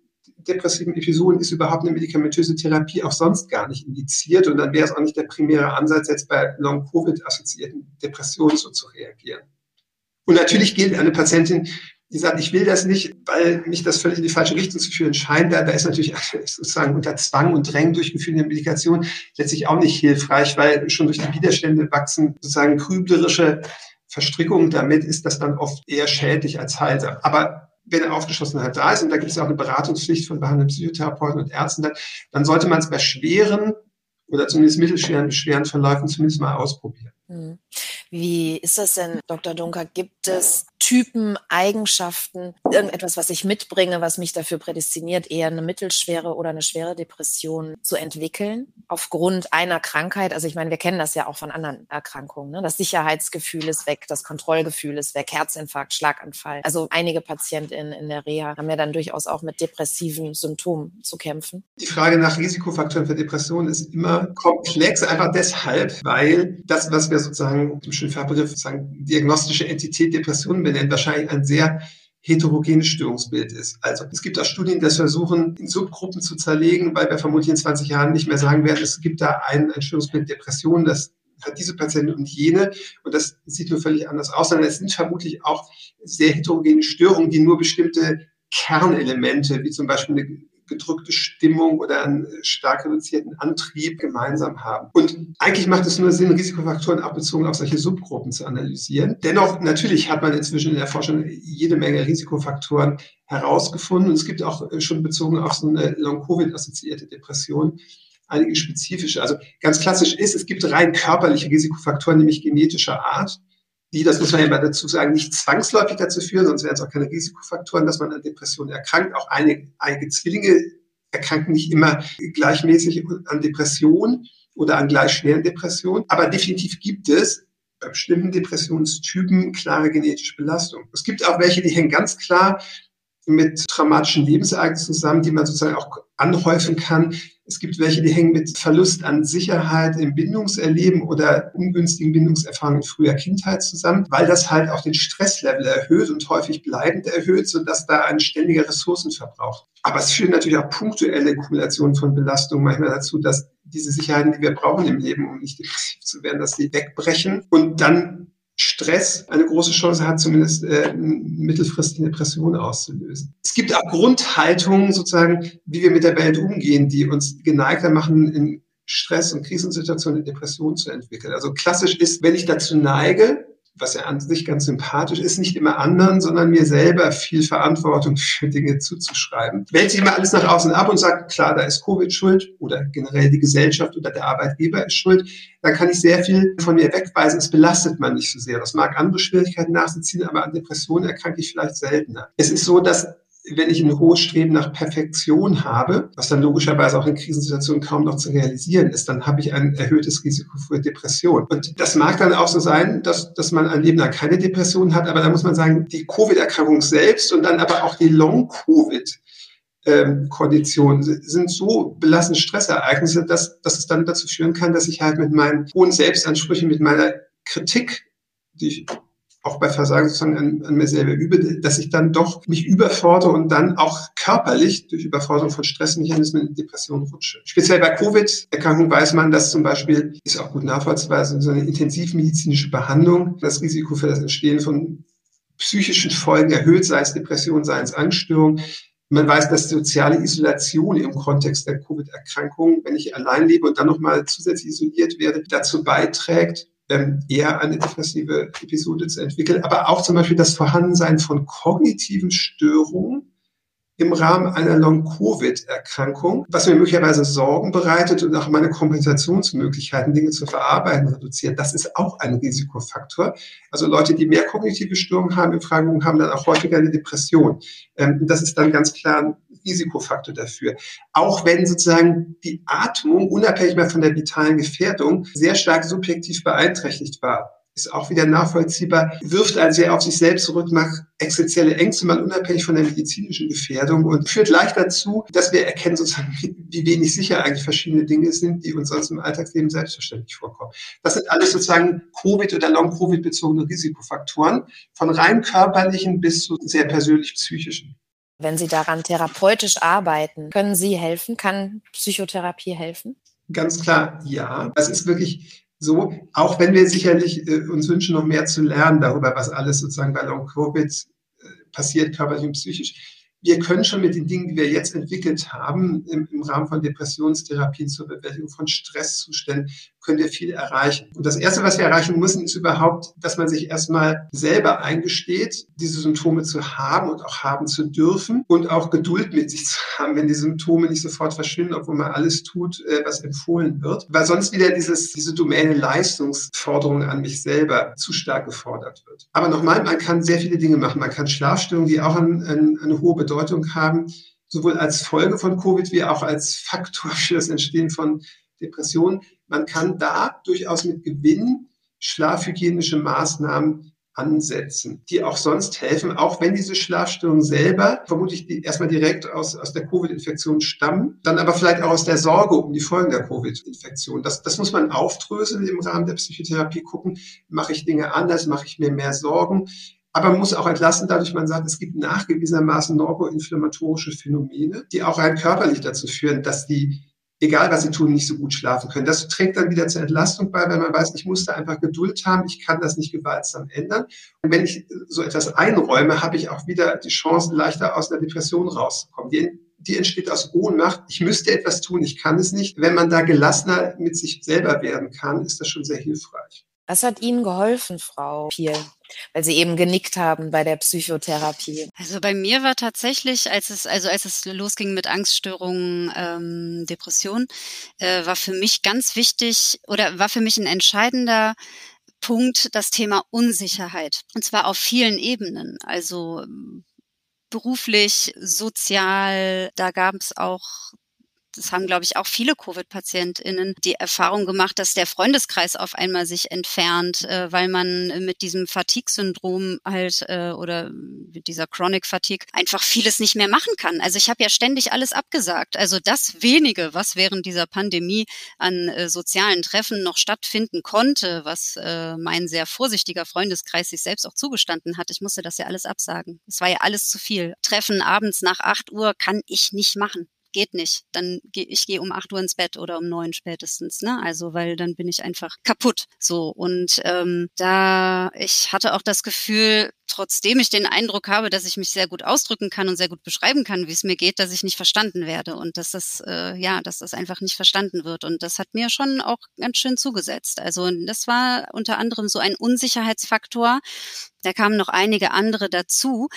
depressiven Episoden ist überhaupt eine medikamentöse Therapie auch sonst gar nicht indiziert und dann wäre es auch nicht der primäre Ansatz, jetzt bei Long-Covid-assoziierten Depressionen so zu reagieren. Und natürlich gilt eine Patientin, die sagt, ich will das nicht, weil mich das völlig in die falsche Richtung zu führen scheint. Da, da ist natürlich sozusagen unter Zwang und Drängen durchgeführte Medikation letztlich auch nicht hilfreich, weil schon durch die Widerstände wachsen sozusagen grüblerische Verstrickungen. Damit ist das dann oft eher schädlich als heilsam. Aber wenn Aufgeschlossenheit da ist, und da gibt es ja auch eine Beratungspflicht von behandelnden Psychotherapeuten und Ärzten, dann sollte man es bei schweren oder zumindest mittelschweren Beschwerden Verläufen zumindest mal ausprobieren. Hm. Wie ist das denn, Dr. Dunker? Gibt es Typen, Eigenschaften, irgendetwas, was ich mitbringe, was mich dafür prädestiniert, eher eine mittelschwere oder eine schwere Depression zu entwickeln, aufgrund einer Krankheit. Also ich meine, wir kennen das ja auch von anderen Erkrankungen. Ne? Das Sicherheitsgefühl ist weg, das Kontrollgefühl ist weg, Herzinfarkt, Schlaganfall. Also einige Patientinnen in der Reha haben ja dann durchaus auch mit depressiven Symptomen zu kämpfen. Die Frage nach Risikofaktoren für Depressionen ist immer komplex, einfach deshalb, weil das, was wir sozusagen im schönen Fachbegriff sozusagen diagnostische Entität Depression benennen, wahrscheinlich ein sehr heterogenes Störungsbild ist. Also es gibt auch Studien, die das versuchen, in Subgruppen zu zerlegen, weil wir vermutlich in 20 Jahren nicht mehr sagen werden, es gibt da ein, ein Störungsbild Depression, das hat diese Patienten und jene und das sieht nur völlig anders aus, sondern es sind vermutlich auch sehr heterogene Störungen, die nur bestimmte Kernelemente, wie zum Beispiel eine gedrückte Stimmung oder einen stark reduzierten Antrieb gemeinsam haben. Und eigentlich macht es nur Sinn, Risikofaktoren auch bezogen auf solche Subgruppen zu analysieren. Dennoch, natürlich hat man inzwischen in der Forschung jede Menge Risikofaktoren herausgefunden. Und es gibt auch schon bezogen auf so eine Long-Covid-assoziierte Depression einige spezifische. Also ganz klassisch ist, es gibt rein körperliche Risikofaktoren, nämlich genetischer Art die, das muss man ja mal dazu sagen, nicht zwangsläufig dazu führen, sonst wären es auch keine Risikofaktoren, dass man an Depressionen erkrankt. Auch einige, einige Zwillinge erkranken nicht immer gleichmäßig an Depressionen oder an gleich schweren Depressionen. Aber definitiv gibt es bei bestimmten Depressionstypen klare genetische Belastung. Es gibt auch welche, die hängen ganz klar mit traumatischen Lebensereignissen zusammen, die man sozusagen auch anhäufen kann. Es gibt welche, die hängen mit Verlust an Sicherheit im Bindungserleben oder ungünstigen Bindungserfahrungen in früher Kindheit zusammen, weil das halt auch den Stresslevel erhöht und häufig bleibend erhöht, sodass da ein ständiger Ressourcenverbrauch. Aber es führen natürlich auch punktuelle Kumulationen von Belastungen manchmal dazu, dass diese Sicherheiten, die wir brauchen im Leben, um nicht depressiv zu werden, dass die wegbrechen und dann Stress eine große Chance hat, zumindest äh, mittelfristig eine Depression auszulösen. Es gibt auch Grundhaltungen sozusagen, wie wir mit der Welt umgehen, die uns geneigter machen, in Stress- und Krisensituationen eine Depression zu entwickeln. Also klassisch ist, wenn ich dazu neige, was ja an sich ganz sympathisch ist, nicht immer anderen, sondern mir selber viel Verantwortung für Dinge zuzuschreiben. Wählt sich immer alles nach außen ab und sagt, klar, da ist Covid schuld oder generell die Gesellschaft oder der Arbeitgeber ist schuld, dann kann ich sehr viel von mir wegweisen. Es belastet man nicht so sehr. Das mag andere Schwierigkeiten nach sich ziehen, aber an Depressionen erkranke ich vielleicht seltener. Es ist so, dass wenn ich ein hohes Streben nach Perfektion habe, was dann logischerweise auch in Krisensituationen kaum noch zu realisieren ist, dann habe ich ein erhöhtes Risiko für Depression. Und das mag dann auch so sein, dass, dass man ein Leben lang keine Depression hat, aber da muss man sagen, die Covid-Erkrankung selbst und dann aber auch die Long-Covid ähm, Konditionen sind so belastende Stressereignisse, dass, dass es dann dazu führen kann, dass ich halt mit meinen hohen Selbstansprüchen, mit meiner Kritik, die ich auch bei Versagen an, an mir selber übe, dass ich dann doch mich überfordere und dann auch körperlich durch Überforderung von Stressmechanismen in Depression rutsche. Speziell bei Covid-Erkrankungen weiß man, dass zum Beispiel, ist auch gut nachvollziehbar, so eine intensivmedizinische Behandlung das Risiko für das Entstehen von psychischen Folgen erhöht, sei es Depression, sei es Angststörung. Man weiß, dass soziale Isolation im Kontext der Covid-Erkrankung, wenn ich allein lebe und dann nochmal zusätzlich isoliert werde, dazu beiträgt, ähm, eher eine depressive Episode zu entwickeln, aber auch zum Beispiel das Vorhandensein von kognitiven Störungen im Rahmen einer Long-Covid-Erkrankung, was mir möglicherweise Sorgen bereitet und auch meine Kompensationsmöglichkeiten, Dinge zu verarbeiten, reduziert. Das ist auch ein Risikofaktor. Also Leute, die mehr kognitive Störungen haben, Befragungen haben dann auch häufiger eine Depression. Ähm, das ist dann ganz klar Risikofaktor dafür. Auch wenn sozusagen die Atmung, unabhängig mehr von der vitalen Gefährdung, sehr stark subjektiv beeinträchtigt war ist auch wieder nachvollziehbar, wirft einen sehr auf sich selbst zurück, macht existenzielle Ängste mal unabhängig von der medizinischen Gefährdung und führt leicht dazu, dass wir erkennen sozusagen, wie wenig sicher eigentlich verschiedene Dinge sind, die uns sonst im Alltagsleben selbstverständlich vorkommen. Das sind alles sozusagen Covid- oder Long-Covid bezogene Risikofaktoren, von rein körperlichen bis zu sehr persönlich psychischen. Wenn Sie daran therapeutisch arbeiten, können Sie helfen? Kann Psychotherapie helfen? Ganz klar, ja. Es ist wirklich so, auch wenn wir sicherlich äh, uns wünschen, noch mehr zu lernen darüber, was alles sozusagen bei Long Covid äh, passiert, körperlich und psychisch wir können schon mit den Dingen, die wir jetzt entwickelt haben, im, im Rahmen von Depressionstherapien zur Bewältigung von Stresszuständen, können wir viel erreichen. Und das Erste, was wir erreichen müssen, ist überhaupt, dass man sich erstmal selber eingesteht, diese Symptome zu haben und auch haben zu dürfen und auch Geduld mit sich zu haben, wenn die Symptome nicht sofort verschwinden, obwohl man alles tut, äh, was empfohlen wird. Weil sonst wieder dieses, diese Domäne Leistungsforderung an mich selber zu stark gefordert wird. Aber nochmal, man kann sehr viele Dinge machen. Man kann Schlafstörungen, die auch ein, ein, eine hohe Bedeutung haben, sowohl als Folge von Covid wie auch als Faktor für das Entstehen von Depressionen man kann da durchaus mit Gewinn schlafhygienische Maßnahmen ansetzen, die auch sonst helfen, auch wenn diese Schlafstörungen selber vermutlich die erstmal direkt aus, aus der Covid-Infektion stammen, dann aber vielleicht auch aus der Sorge um die Folgen der Covid-Infektion. Das, das muss man aufdröseln im Rahmen der Psychotherapie, gucken, mache ich Dinge anders, mache ich mir mehr Sorgen, aber man muss auch entlassen, dadurch man sagt, es gibt nachgewiesenermaßen neuroinflammatorische Phänomene, die auch rein körperlich dazu führen, dass die egal was sie tun, nicht so gut schlafen können. Das trägt dann wieder zur Entlastung bei, wenn man weiß, ich muss da einfach Geduld haben, ich kann das nicht gewaltsam ändern. Und wenn ich so etwas einräume, habe ich auch wieder die Chance, leichter aus einer Depression rauszukommen. Die, die entsteht aus Ohnmacht. Ich müsste etwas tun, ich kann es nicht. Wenn man da gelassener mit sich selber werden kann, ist das schon sehr hilfreich. Was hat Ihnen geholfen, Frau Piel? Weil Sie eben genickt haben bei der Psychotherapie. Also bei mir war tatsächlich, als es, also als es losging mit Angststörungen, ähm, Depression, äh, war für mich ganz wichtig oder war für mich ein entscheidender Punkt das Thema Unsicherheit. Und zwar auf vielen Ebenen. Also beruflich, sozial, da gab es auch das haben, glaube ich, auch viele Covid-PatientInnen die Erfahrung gemacht, dass der Freundeskreis auf einmal sich entfernt, äh, weil man mit diesem Fatigue-Syndrom halt äh, oder mit dieser Chronic Fatigue einfach vieles nicht mehr machen kann. Also ich habe ja ständig alles abgesagt. Also das wenige, was während dieser Pandemie an äh, sozialen Treffen noch stattfinden konnte, was äh, mein sehr vorsichtiger Freundeskreis sich selbst auch zugestanden hat, ich musste das ja alles absagen. Es war ja alles zu viel. Treffen abends nach acht Uhr kann ich nicht machen geht nicht. Dann gehe ich gehe um acht Uhr ins Bett oder um neun spätestens, ne? Also weil dann bin ich einfach kaputt. So und ähm, da ich hatte auch das Gefühl, trotzdem ich den Eindruck habe, dass ich mich sehr gut ausdrücken kann und sehr gut beschreiben kann, wie es mir geht, dass ich nicht verstanden werde und dass das äh, ja, dass das einfach nicht verstanden wird und das hat mir schon auch ganz schön zugesetzt. Also das war unter anderem so ein Unsicherheitsfaktor. Da kamen noch einige andere dazu,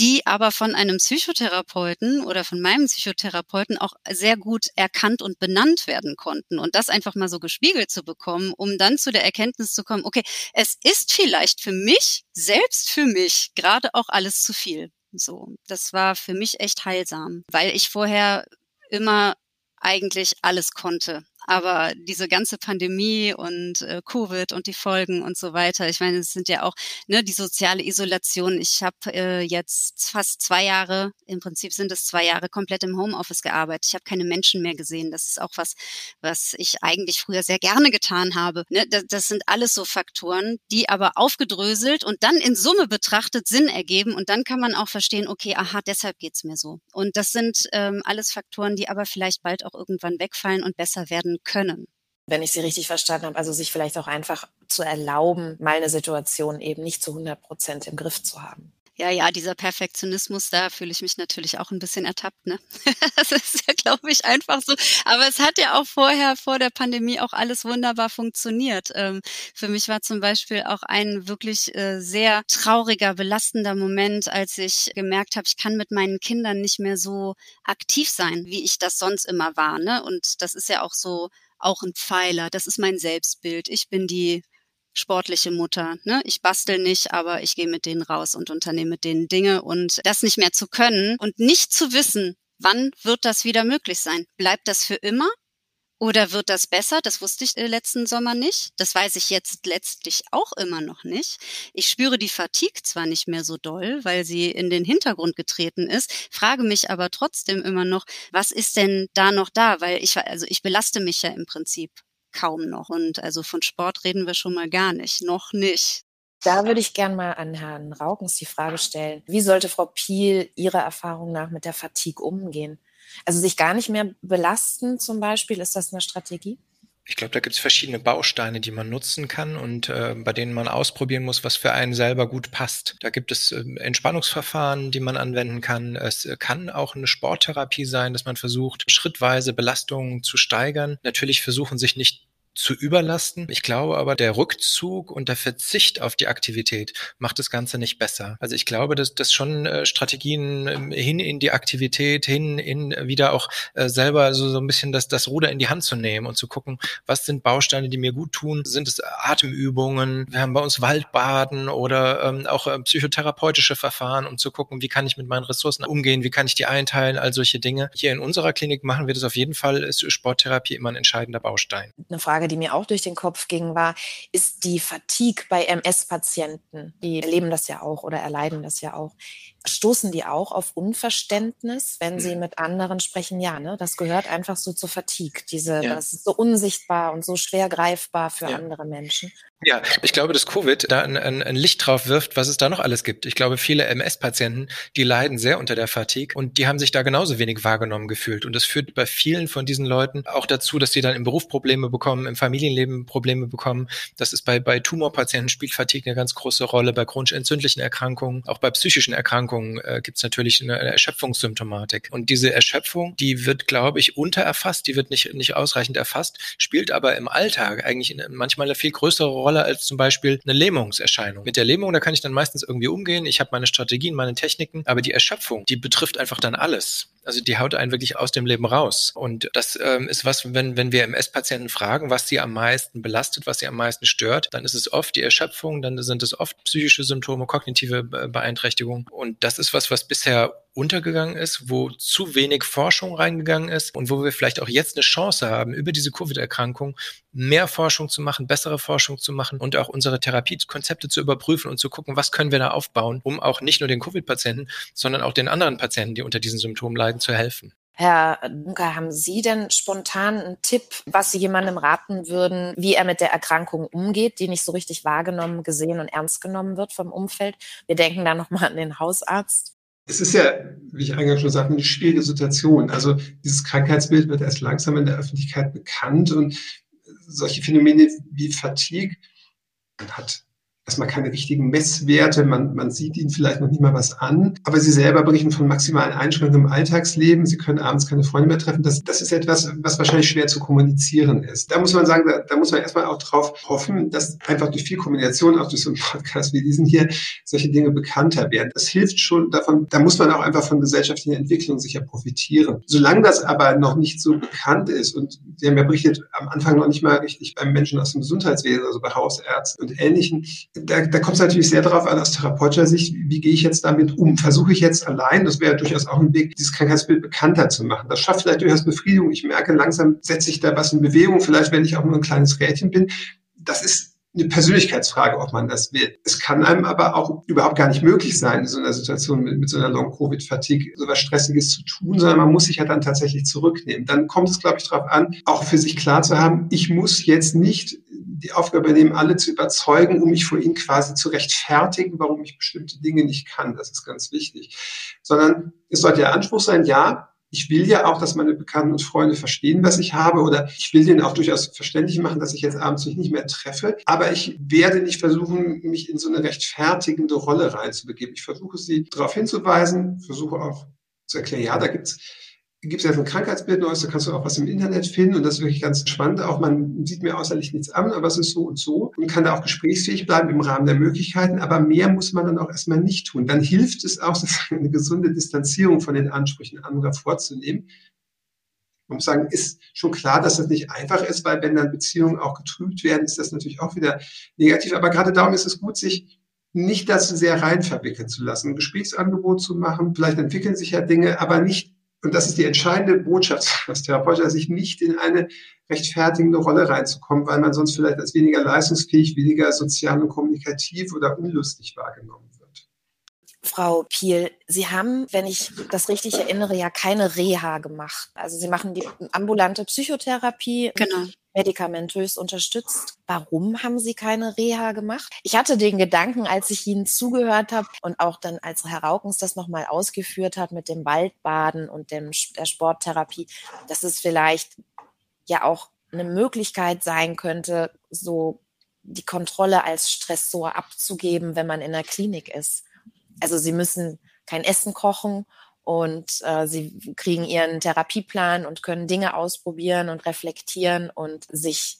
die aber von einem Psychotherapeuten oder von meinem Psychotherapeuten auch sehr gut erkannt und benannt werden konnten. Und das einfach mal so gespiegelt zu bekommen, um dann zu der Erkenntnis zu kommen, okay, es ist vielleicht für mich, selbst für mich, gerade auch alles zu viel. So, das war für mich echt heilsam, weil ich vorher immer eigentlich alles konnte. Aber diese ganze Pandemie und äh, Covid und die Folgen und so weiter, ich meine, es sind ja auch ne, die soziale Isolation. Ich habe äh, jetzt fast zwei Jahre, im Prinzip sind es zwei Jahre, komplett im Homeoffice gearbeitet. Ich habe keine Menschen mehr gesehen. Das ist auch was, was ich eigentlich früher sehr gerne getan habe. Ne, das, das sind alles so Faktoren, die aber aufgedröselt und dann in Summe betrachtet Sinn ergeben. Und dann kann man auch verstehen, okay, aha, deshalb geht's mir so. Und das sind ähm, alles Faktoren, die aber vielleicht bald auch irgendwann wegfallen und besser werden können. Wenn ich Sie richtig verstanden habe, also sich vielleicht auch einfach zu erlauben, mal eine Situation eben nicht zu 100 Prozent im Griff zu haben. Ja, ja, dieser Perfektionismus, da fühle ich mich natürlich auch ein bisschen ertappt. Ne? das ist ja, glaube ich, einfach so. Aber es hat ja auch vorher, vor der Pandemie, auch alles wunderbar funktioniert. Ähm, für mich war zum Beispiel auch ein wirklich äh, sehr trauriger, belastender Moment, als ich gemerkt habe, ich kann mit meinen Kindern nicht mehr so aktiv sein, wie ich das sonst immer war. Ne? Und das ist ja auch so auch ein Pfeiler. Das ist mein Selbstbild. Ich bin die sportliche Mutter. Ne? Ich bastel nicht, aber ich gehe mit denen raus und unternehme mit denen Dinge und das nicht mehr zu können und nicht zu wissen, wann wird das wieder möglich sein? Bleibt das für immer? Oder wird das besser? Das wusste ich äh, letzten Sommer nicht. Das weiß ich jetzt letztlich auch immer noch nicht. Ich spüre die Fatigue zwar nicht mehr so doll, weil sie in den Hintergrund getreten ist, frage mich aber trotzdem immer noch, was ist denn da noch da? Weil ich, also ich belaste mich ja im Prinzip kaum noch. Und also von Sport reden wir schon mal gar nicht. Noch nicht. Da würde ich gerne mal an Herrn Raukens die Frage stellen, wie sollte Frau Piel Ihrer Erfahrung nach mit der Fatigue umgehen? Also sich gar nicht mehr belasten zum Beispiel, ist das eine Strategie? Ich glaube, da gibt es verschiedene Bausteine, die man nutzen kann und äh, bei denen man ausprobieren muss, was für einen selber gut passt. Da gibt es äh, Entspannungsverfahren, die man anwenden kann. Es kann auch eine Sporttherapie sein, dass man versucht, schrittweise Belastungen zu steigern. Natürlich versuchen sich nicht zu überlasten. Ich glaube aber, der Rückzug und der Verzicht auf die Aktivität macht das Ganze nicht besser. Also ich glaube, dass das schon äh, Strategien ähm, hin in die Aktivität, hin in wieder auch äh, selber so, so ein bisschen das, das Ruder in die Hand zu nehmen und zu gucken, was sind Bausteine, die mir gut tun? Sind es Atemübungen? Wir haben bei uns Waldbaden oder ähm, auch äh, psychotherapeutische Verfahren, um zu gucken, wie kann ich mit meinen Ressourcen umgehen? Wie kann ich die einteilen? All solche Dinge. Hier in unserer Klinik machen wir das auf jeden Fall, ist Sporttherapie immer ein entscheidender Baustein. Eine Frage Frage, die mir auch durch den Kopf ging, war, ist die Fatigue bei MS-Patienten, die erleben das ja auch oder erleiden das ja auch, stoßen die auch auf Unverständnis, wenn sie mit anderen sprechen? Ja, ne? Das gehört einfach so zur Fatigue. Diese, ja. das ist so unsichtbar und so schwer greifbar für ja. andere Menschen. Ja, ich glaube, dass Covid da ein, ein, ein, Licht drauf wirft, was es da noch alles gibt. Ich glaube, viele MS-Patienten, die leiden sehr unter der Fatigue und die haben sich da genauso wenig wahrgenommen gefühlt. Und das führt bei vielen von diesen Leuten auch dazu, dass sie dann im Beruf Probleme bekommen, im Familienleben Probleme bekommen. Das ist bei, bei Tumorpatienten spielt Fatigue eine ganz große Rolle, bei chronisch entzündlichen Erkrankungen, auch bei psychischen Erkrankungen äh, gibt es natürlich eine, Erschöpfungssymptomatik. Und diese Erschöpfung, die wird, glaube ich, untererfasst, die wird nicht, nicht ausreichend erfasst, spielt aber im Alltag eigentlich manchmal eine viel größere Rolle als zum Beispiel eine Lähmungserscheinung. Mit der Lähmung, da kann ich dann meistens irgendwie umgehen. Ich habe meine Strategien, meine Techniken, aber die Erschöpfung, die betrifft einfach dann alles. Also die haut einen wirklich aus dem Leben raus. Und das ähm, ist was, wenn, wenn wir MS-Patienten fragen, was sie am meisten belastet, was sie am meisten stört, dann ist es oft die Erschöpfung, dann sind es oft psychische Symptome, kognitive Beeinträchtigung. Und das ist was, was bisher untergegangen ist, wo zu wenig Forschung reingegangen ist und wo wir vielleicht auch jetzt eine Chance haben, über diese Covid-Erkrankung mehr Forschung zu machen, bessere Forschung zu machen und auch unsere Therapiekonzepte zu überprüfen und zu gucken, was können wir da aufbauen, um auch nicht nur den Covid-Patienten, sondern auch den anderen Patienten, die unter diesen Symptomen leiden, zu helfen. Herr Dunker, haben Sie denn spontan einen Tipp, was Sie jemandem raten würden, wie er mit der Erkrankung umgeht, die nicht so richtig wahrgenommen, gesehen und ernst genommen wird vom Umfeld? Wir denken da nochmal an den Hausarzt. Es ist ja, wie ich eingangs schon sagte, eine schwierige Situation. Also dieses Krankheitsbild wird erst langsam in der Öffentlichkeit bekannt und solche Phänomene wie Fatigue hat erstmal keine richtigen Messwerte, man, man sieht ihnen vielleicht noch nicht mal was an, aber sie selber berichten von maximalen Einschränkungen im Alltagsleben, sie können abends keine Freunde mehr treffen. Das, das ist etwas, was wahrscheinlich schwer zu kommunizieren ist. Da muss man sagen, da, da muss man erstmal auch drauf hoffen, dass einfach durch viel Kommunikation, auch durch so einen Podcast wie diesen hier, solche Dinge bekannter werden. Das hilft schon davon, da muss man auch einfach von gesellschaftlicher Entwicklung sicher profitieren. Solange das aber noch nicht so bekannt ist und Sie haben ja berichtet, am Anfang noch nicht mal richtig beim Menschen aus dem Gesundheitswesen, also bei Hausärzten und Ähnlichen, da, da kommt es natürlich sehr darauf an, aus therapeutischer Sicht, wie, gehe ich jetzt damit um? Versuche ich jetzt allein, das wäre durchaus auch ein Weg, dieses Krankheitsbild bekannter zu machen. Das schafft vielleicht durchaus Befriedigung. Ich merke, langsam setze ich da was in Bewegung, vielleicht wenn ich auch nur ein kleines Rädchen bin. Das ist eine Persönlichkeitsfrage, ob man das will. Es kann einem aber auch überhaupt gar nicht möglich sein, in so einer Situation mit, mit so einer Long-Covid-Fatigue so was Stressiges zu tun, sondern man muss sich ja dann tatsächlich zurücknehmen. Dann kommt es, glaube ich, darauf an, auch für sich klar zu haben, ich muss jetzt nicht die Aufgabe nehmen, alle zu überzeugen, um mich vor ihnen quasi zu rechtfertigen, warum ich bestimmte Dinge nicht kann. Das ist ganz wichtig. Sondern es sollte der Anspruch sein, ja, ich will ja auch, dass meine Bekannten und Freunde verstehen, was ich habe, oder ich will denen auch durchaus verständlich machen, dass ich jetzt abends mich nicht mehr treffe. Aber ich werde nicht versuchen, mich in so eine rechtfertigende Rolle reinzubegeben. Ich versuche sie darauf hinzuweisen, versuche auch zu erklären, ja, da gibt's gibt es ja ein Krankheitsbild Neues, da kannst du auch was im Internet finden und das ist wirklich ganz spannend. Auch man sieht mir äußerlich nichts an, aber es ist so und so und kann da auch gesprächsfähig bleiben im Rahmen der Möglichkeiten, aber mehr muss man dann auch erstmal nicht tun. Dann hilft es auch, eine gesunde Distanzierung von den Ansprüchen anderer vorzunehmen. Man muss sagen, ist schon klar, dass das nicht einfach ist, weil wenn dann Beziehungen auch getrübt werden, ist das natürlich auch wieder negativ. Aber gerade darum ist es gut, sich nicht dazu sehr rein verwickeln zu lassen, ein Gesprächsangebot zu machen. Vielleicht entwickeln sich ja Dinge, aber nicht und das ist die entscheidende Botschaft aus Therapeutischer sich nicht in eine rechtfertigende Rolle reinzukommen, weil man sonst vielleicht als weniger leistungsfähig, weniger sozial und kommunikativ oder unlustig wahrgenommen wird. Frau Piel, Sie haben, wenn ich das richtig erinnere, ja keine Reha gemacht. Also Sie machen die ambulante Psychotherapie. Genau medikamentös unterstützt. Warum haben Sie keine Reha gemacht? Ich hatte den Gedanken, als ich Ihnen zugehört habe und auch dann, als Herr Raukens das nochmal ausgeführt hat mit dem Waldbaden und dem, der Sporttherapie, dass es vielleicht ja auch eine Möglichkeit sein könnte, so die Kontrolle als Stressor abzugeben, wenn man in der Klinik ist. Also Sie müssen kein Essen kochen und äh, sie kriegen ihren Therapieplan und können Dinge ausprobieren und reflektieren und sich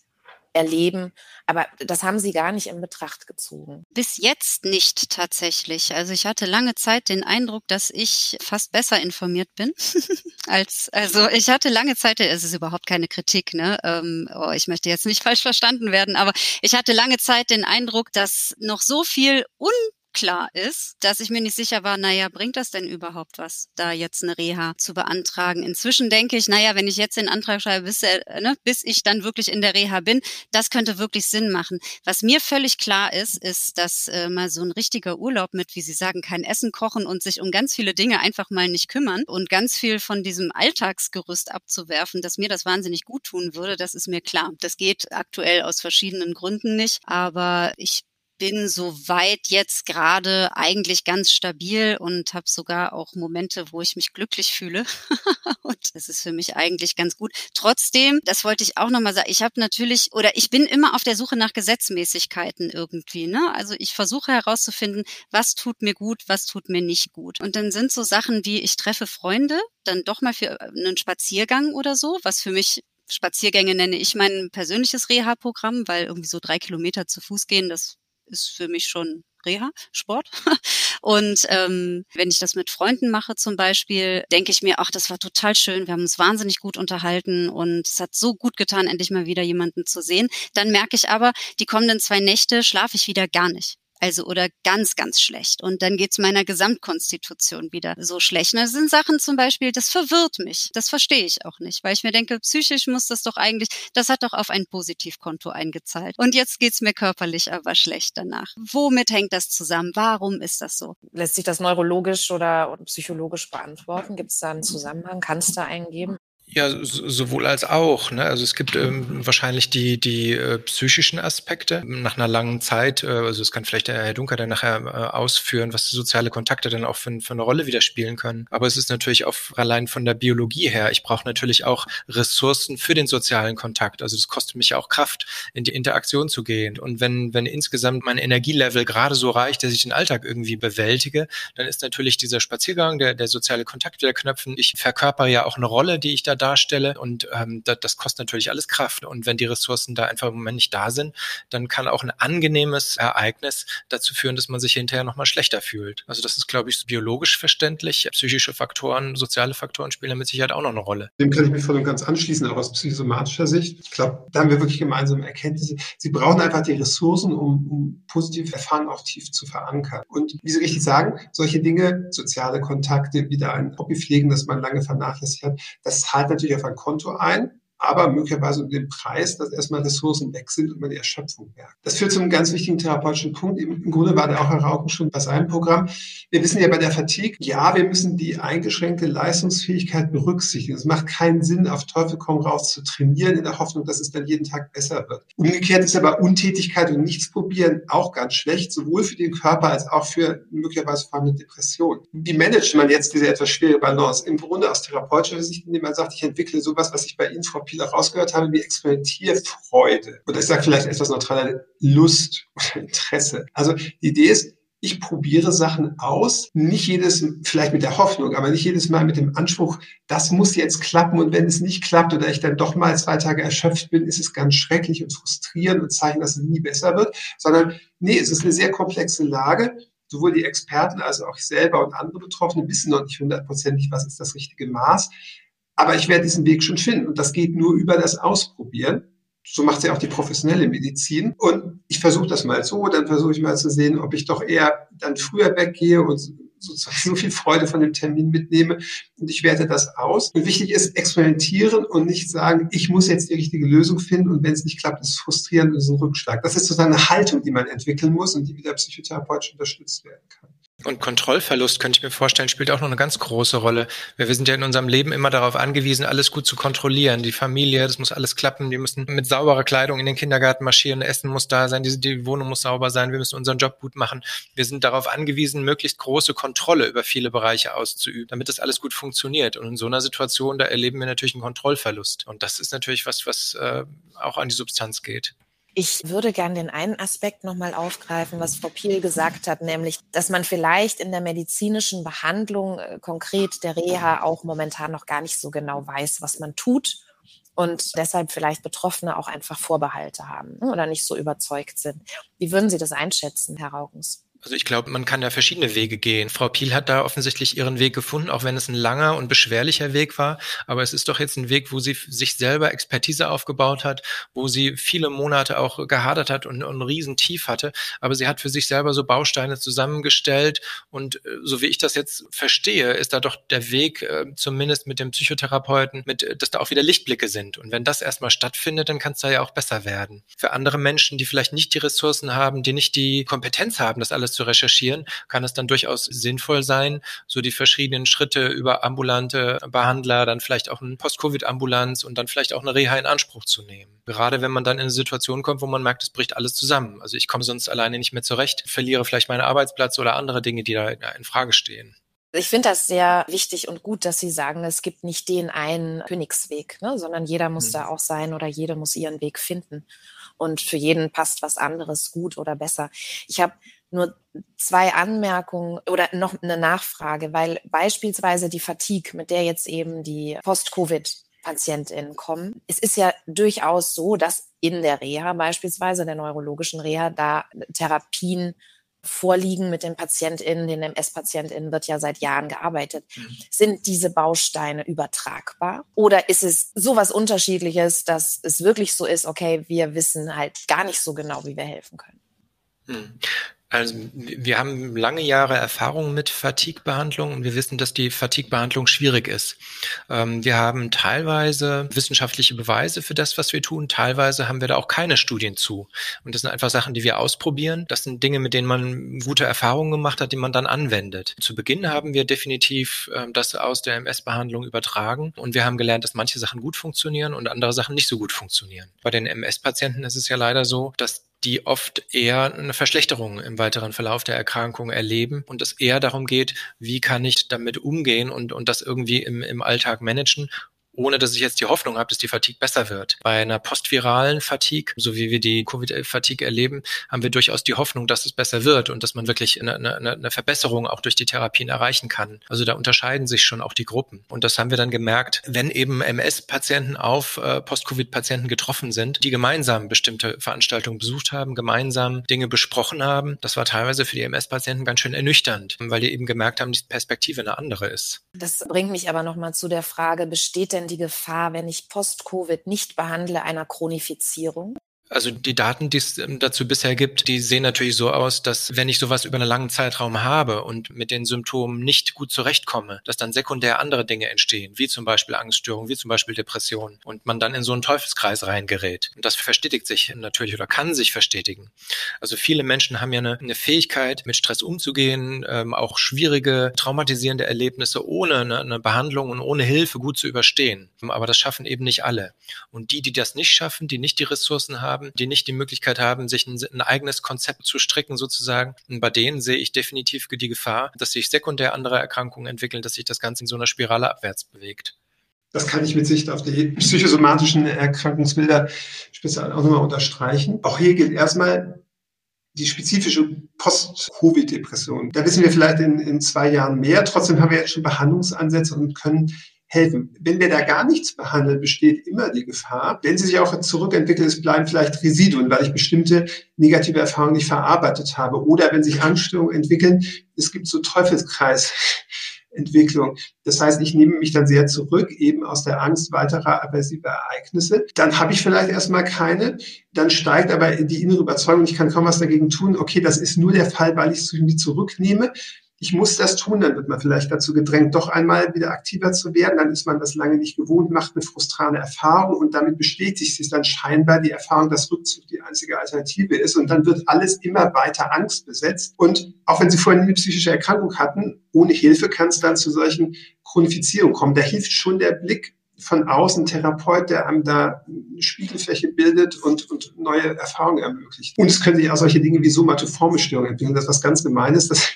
erleben. Aber das haben sie gar nicht in Betracht gezogen. Bis jetzt nicht tatsächlich. Also ich hatte lange Zeit den Eindruck, dass ich fast besser informiert bin als, also ich hatte lange Zeit, es ist überhaupt keine Kritik, ne? Ähm, oh, ich möchte jetzt nicht falsch verstanden werden, aber ich hatte lange Zeit den Eindruck, dass noch so viel un klar ist, dass ich mir nicht sicher war, naja, bringt das denn überhaupt was, da jetzt eine Reha zu beantragen? Inzwischen denke ich, naja, wenn ich jetzt den Antrag schreibe, bis, äh, ne, bis ich dann wirklich in der Reha bin, das könnte wirklich Sinn machen. Was mir völlig klar ist, ist, dass äh, mal so ein richtiger Urlaub mit, wie Sie sagen, kein Essen kochen und sich um ganz viele Dinge einfach mal nicht kümmern und ganz viel von diesem Alltagsgerüst abzuwerfen, dass mir das wahnsinnig gut tun würde, das ist mir klar. Das geht aktuell aus verschiedenen Gründen nicht, aber ich bin soweit jetzt gerade eigentlich ganz stabil und habe sogar auch Momente, wo ich mich glücklich fühle. und das ist für mich eigentlich ganz gut. Trotzdem, das wollte ich auch nochmal sagen, ich habe natürlich oder ich bin immer auf der Suche nach Gesetzmäßigkeiten irgendwie. Ne? Also ich versuche herauszufinden, was tut mir gut, was tut mir nicht gut. Und dann sind so Sachen wie, ich treffe Freunde, dann doch mal für einen Spaziergang oder so, was für mich Spaziergänge nenne ich mein persönliches Reha-Programm, weil irgendwie so drei Kilometer zu Fuß gehen, das ist für mich schon Reha, Sport. Und ähm, wenn ich das mit Freunden mache zum Beispiel, denke ich mir, ach, das war total schön, wir haben uns wahnsinnig gut unterhalten und es hat so gut getan, endlich mal wieder jemanden zu sehen. Dann merke ich aber, die kommenden zwei Nächte schlafe ich wieder gar nicht also oder ganz, ganz schlecht. Und dann geht's meiner Gesamtkonstitution wieder so schlecht. Das sind Sachen zum Beispiel, das verwirrt mich. Das verstehe ich auch nicht, weil ich mir denke, psychisch muss das doch eigentlich, das hat doch auf ein Positivkonto eingezahlt. Und jetzt geht's mir körperlich aber schlecht danach. Womit hängt das zusammen? Warum ist das so? Lässt sich das neurologisch oder psychologisch beantworten? Gibt es da einen Zusammenhang? Kann es da einen geben? Ja, sowohl als auch. Ne? Also es gibt ähm, wahrscheinlich die, die äh, psychischen Aspekte. Nach einer langen Zeit, äh, also es kann vielleicht der Herr Dunker dann nachher äh, ausführen, was soziale Kontakte dann auch für, für eine Rolle wieder spielen können. Aber es ist natürlich auch allein von der Biologie her. Ich brauche natürlich auch Ressourcen für den sozialen Kontakt. Also das kostet mich auch Kraft, in die Interaktion zu gehen. Und wenn, wenn insgesamt mein Energielevel gerade so reicht, dass ich den Alltag irgendwie bewältige, dann ist natürlich dieser Spaziergang, der, der soziale Kontakt wieder knöpfen. Ich verkörper ja auch eine Rolle, die ich da darstelle. Und ähm, das, das kostet natürlich alles Kraft. Und wenn die Ressourcen da einfach im Moment nicht da sind, dann kann auch ein angenehmes Ereignis dazu führen, dass man sich hinterher nochmal schlechter fühlt. Also das ist, glaube ich, biologisch verständlich. Psychische Faktoren, soziale Faktoren spielen da mit Sicherheit auch noch eine Rolle. Dem kann ich mich voll und ganz anschließen, auch aus psychosomatischer Sicht. Ich glaube, da haben wir wirklich gemeinsame Erkenntnisse. Sie brauchen einfach die Ressourcen, um, um positive Erfahrungen auch tief zu verankern. Und wie Sie richtig sagen, solche Dinge, soziale Kontakte, wieder ein Hobby pflegen, das man lange vernachlässigt hat, das zahlt natürlich auf ein Konto ein aber möglicherweise um den Preis, dass erstmal Ressourcen weg sind und man die Erschöpfung merkt. Das führt zu einem ganz wichtigen therapeutischen Punkt. Im Grunde war der auch Herr Rauken schon bei seinem Programm. Wir wissen ja bei der Fatigue, ja, wir müssen die eingeschränkte Leistungsfähigkeit berücksichtigen. Es macht keinen Sinn, auf Teufel komm raus zu trainieren in der Hoffnung, dass es dann jeden Tag besser wird. Umgekehrt ist aber Untätigkeit und nichts probieren auch ganz schlecht, sowohl für den Körper als auch für möglicherweise vorhandene Depression. Wie managt man jetzt diese etwas schwere Balance? Im Grunde aus therapeutischer Sicht, indem man sagt, ich entwickle sowas, was ich bei Ihnen, Frau viel auch rausgehört habe, wie Experimentierfreude. Oder ich sage vielleicht etwas neutraler, Lust oder Interesse. Also die Idee ist, ich probiere Sachen aus, nicht jedes, vielleicht mit der Hoffnung, aber nicht jedes Mal mit dem Anspruch, das muss jetzt klappen und wenn es nicht klappt oder ich dann doch mal zwei Tage erschöpft bin, ist es ganz schrecklich und frustrierend und zeigen, dass es nie besser wird, sondern nee, es ist eine sehr komplexe Lage. Sowohl die Experten als auch ich selber und andere Betroffene wissen noch nicht hundertprozentig, was ist das richtige Maß. Aber ich werde diesen Weg schon finden. Und das geht nur über das Ausprobieren. So macht sie auch die professionelle Medizin. Und ich versuche das mal so, dann versuche ich mal zu sehen, ob ich doch eher dann früher weggehe und sozusagen so viel Freude von dem Termin mitnehme. Und ich werte das aus. Und wichtig ist, experimentieren und nicht sagen, ich muss jetzt die richtige Lösung finden. Und wenn es nicht klappt, ist es frustrierend und ist ein Rückschlag. Das ist sozusagen eine Haltung, die man entwickeln muss und die wieder psychotherapeutisch unterstützt werden kann. Und Kontrollverlust, könnte ich mir vorstellen, spielt auch noch eine ganz große Rolle. Wir sind ja in unserem Leben immer darauf angewiesen, alles gut zu kontrollieren. Die Familie, das muss alles klappen. Die müssen mit sauberer Kleidung in den Kindergarten marschieren. Essen muss da sein. Die, die Wohnung muss sauber sein. Wir müssen unseren Job gut machen. Wir sind darauf angewiesen, möglichst große Kontrolle über viele Bereiche auszuüben, damit das alles gut funktioniert. Und in so einer Situation, da erleben wir natürlich einen Kontrollverlust. Und das ist natürlich was, was äh, auch an die Substanz geht. Ich würde gern den einen Aspekt nochmal aufgreifen, was Frau Piel gesagt hat, nämlich, dass man vielleicht in der medizinischen Behandlung äh, konkret der Reha auch momentan noch gar nicht so genau weiß, was man tut und deshalb vielleicht Betroffene auch einfach Vorbehalte haben ne, oder nicht so überzeugt sind. Wie würden Sie das einschätzen, Herr Raugens? Also ich glaube, man kann da verschiedene Wege gehen. Frau Piel hat da offensichtlich ihren Weg gefunden, auch wenn es ein langer und beschwerlicher Weg war. Aber es ist doch jetzt ein Weg, wo sie sich selber Expertise aufgebaut hat, wo sie viele Monate auch gehadert hat und, und ein Riesentief hatte. Aber sie hat für sich selber so Bausteine zusammengestellt. Und äh, so wie ich das jetzt verstehe, ist da doch der Weg, äh, zumindest mit dem Psychotherapeuten, mit, äh, dass da auch wieder Lichtblicke sind. Und wenn das erstmal stattfindet, dann kann es da ja auch besser werden. Für andere Menschen, die vielleicht nicht die Ressourcen haben, die nicht die Kompetenz haben, das alles zu recherchieren, kann es dann durchaus sinnvoll sein, so die verschiedenen Schritte über ambulante Behandler, dann vielleicht auch eine Post-Covid-Ambulanz und dann vielleicht auch eine Reha in Anspruch zu nehmen. Gerade wenn man dann in eine Situation kommt, wo man merkt, es bricht alles zusammen. Also ich komme sonst alleine nicht mehr zurecht, verliere vielleicht meinen Arbeitsplatz oder andere Dinge, die da in Frage stehen. Ich finde das sehr wichtig und gut, dass Sie sagen, es gibt nicht den einen Königsweg, ne, sondern jeder muss mhm. da auch sein oder jede muss ihren Weg finden. Und für jeden passt was anderes gut oder besser. Ich habe nur zwei Anmerkungen oder noch eine Nachfrage, weil beispielsweise die Fatigue, mit der jetzt eben die Post-Covid PatientInnen kommen. Es ist ja durchaus so, dass in der Reha beispielsweise, der neurologischen Reha, da Therapien vorliegen mit den PatientInnen, den MS-PatientInnen wird ja seit Jahren gearbeitet. Mhm. Sind diese Bausteine übertragbar? Oder ist es sowas Unterschiedliches, dass es wirklich so ist, okay, wir wissen halt gar nicht so genau, wie wir helfen können? Also wir haben lange Jahre Erfahrung mit Fatigue-Behandlung und wir wissen, dass die Fatigue-Behandlung schwierig ist. Ähm, wir haben teilweise wissenschaftliche Beweise für das, was wir tun. Teilweise haben wir da auch keine Studien zu. Und das sind einfach Sachen, die wir ausprobieren. Das sind Dinge, mit denen man gute Erfahrungen gemacht hat, die man dann anwendet. Zu Beginn haben wir definitiv ähm, das aus der MS-Behandlung übertragen und wir haben gelernt, dass manche Sachen gut funktionieren und andere Sachen nicht so gut funktionieren. Bei den MS-Patienten ist es ja leider so, dass die oft eher eine Verschlechterung im weiteren Verlauf der Erkrankung erleben und es eher darum geht, wie kann ich damit umgehen und, und das irgendwie im, im Alltag managen ohne dass ich jetzt die Hoffnung habe, dass die Fatigue besser wird. Bei einer postviralen Fatigue, so wie wir die Covid-Fatigue erleben, haben wir durchaus die Hoffnung, dass es besser wird und dass man wirklich eine, eine, eine Verbesserung auch durch die Therapien erreichen kann. Also da unterscheiden sich schon auch die Gruppen. Und das haben wir dann gemerkt, wenn eben MS-Patienten auf äh, Post-Covid-Patienten getroffen sind, die gemeinsam bestimmte Veranstaltungen besucht haben, gemeinsam Dinge besprochen haben. Das war teilweise für die MS-Patienten ganz schön ernüchternd, weil die eben gemerkt haben, die Perspektive eine andere ist. Das bringt mich aber nochmal zu der Frage, besteht denn denn die Gefahr, wenn ich Post-Covid nicht behandle, einer Chronifizierung? Also die Daten, die es ähm, dazu bisher gibt, die sehen natürlich so aus, dass wenn ich sowas über einen langen Zeitraum habe und mit den Symptomen nicht gut zurechtkomme, dass dann sekundär andere Dinge entstehen, wie zum Beispiel Angststörungen, wie zum Beispiel Depressionen und man dann in so einen Teufelskreis reingerät. Und das verstetigt sich natürlich oder kann sich verstetigen. Also viele Menschen haben ja eine, eine Fähigkeit, mit Stress umzugehen, ähm, auch schwierige, traumatisierende Erlebnisse ohne eine, eine Behandlung und ohne Hilfe gut zu überstehen. Aber das schaffen eben nicht alle. Und die, die das nicht schaffen, die nicht die Ressourcen haben, haben, die nicht die Möglichkeit haben, sich ein, ein eigenes Konzept zu stricken sozusagen. Und bei denen sehe ich definitiv die Gefahr, dass sich sekundär andere Erkrankungen entwickeln, dass sich das Ganze in so einer Spirale abwärts bewegt. Das kann ich mit Sicht auf die psychosomatischen Erkrankungsbilder speziell auch nochmal unterstreichen. Auch hier gilt erstmal die spezifische Post-Covid-Depression. Da wissen wir vielleicht in, in zwei Jahren mehr. Trotzdem haben wir jetzt schon Behandlungsansätze und können helfen. Wenn wir da gar nichts behandeln, besteht immer die Gefahr, wenn sie sich auch zurückentwickeln, es bleiben vielleicht Residuen, weil ich bestimmte negative Erfahrungen nicht verarbeitet habe. Oder wenn sich Angststörungen entwickeln, es gibt so Teufelskreis. Entwicklung. Das heißt, ich nehme mich dann sehr zurück, eben aus der Angst weiterer aversiver Ereignisse. Dann habe ich vielleicht erstmal keine. Dann steigt aber die innere Überzeugung, ich kann kaum was dagegen tun. Okay, das ist nur der Fall, weil ich es mich zurücknehme ich muss das tun, dann wird man vielleicht dazu gedrängt, doch einmal wieder aktiver zu werden, dann ist man das lange nicht gewohnt, macht eine frustrale Erfahrung und damit bestätigt sich dann scheinbar die Erfahrung, dass Rückzug die einzige Alternative ist und dann wird alles immer weiter Angst besetzt und auch wenn Sie vorhin eine psychische Erkrankung hatten, ohne Hilfe kann es dann zu solchen Chronifizierungen kommen. Da hilft schon der Blick von außen Therapeut, der einem da eine Spiegelfläche bildet und, und neue Erfahrungen ermöglicht. Und es können sich auch solche Dinge wie somatoforme Störungen entwickeln. Das ist was ganz Gemeines. Das,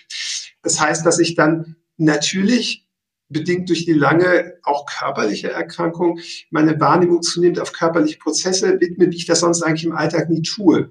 das heißt, dass ich dann natürlich bedingt durch die lange auch körperliche Erkrankung meine Wahrnehmung zunehmend auf körperliche Prozesse widme, wie ich das sonst eigentlich im Alltag nie tue.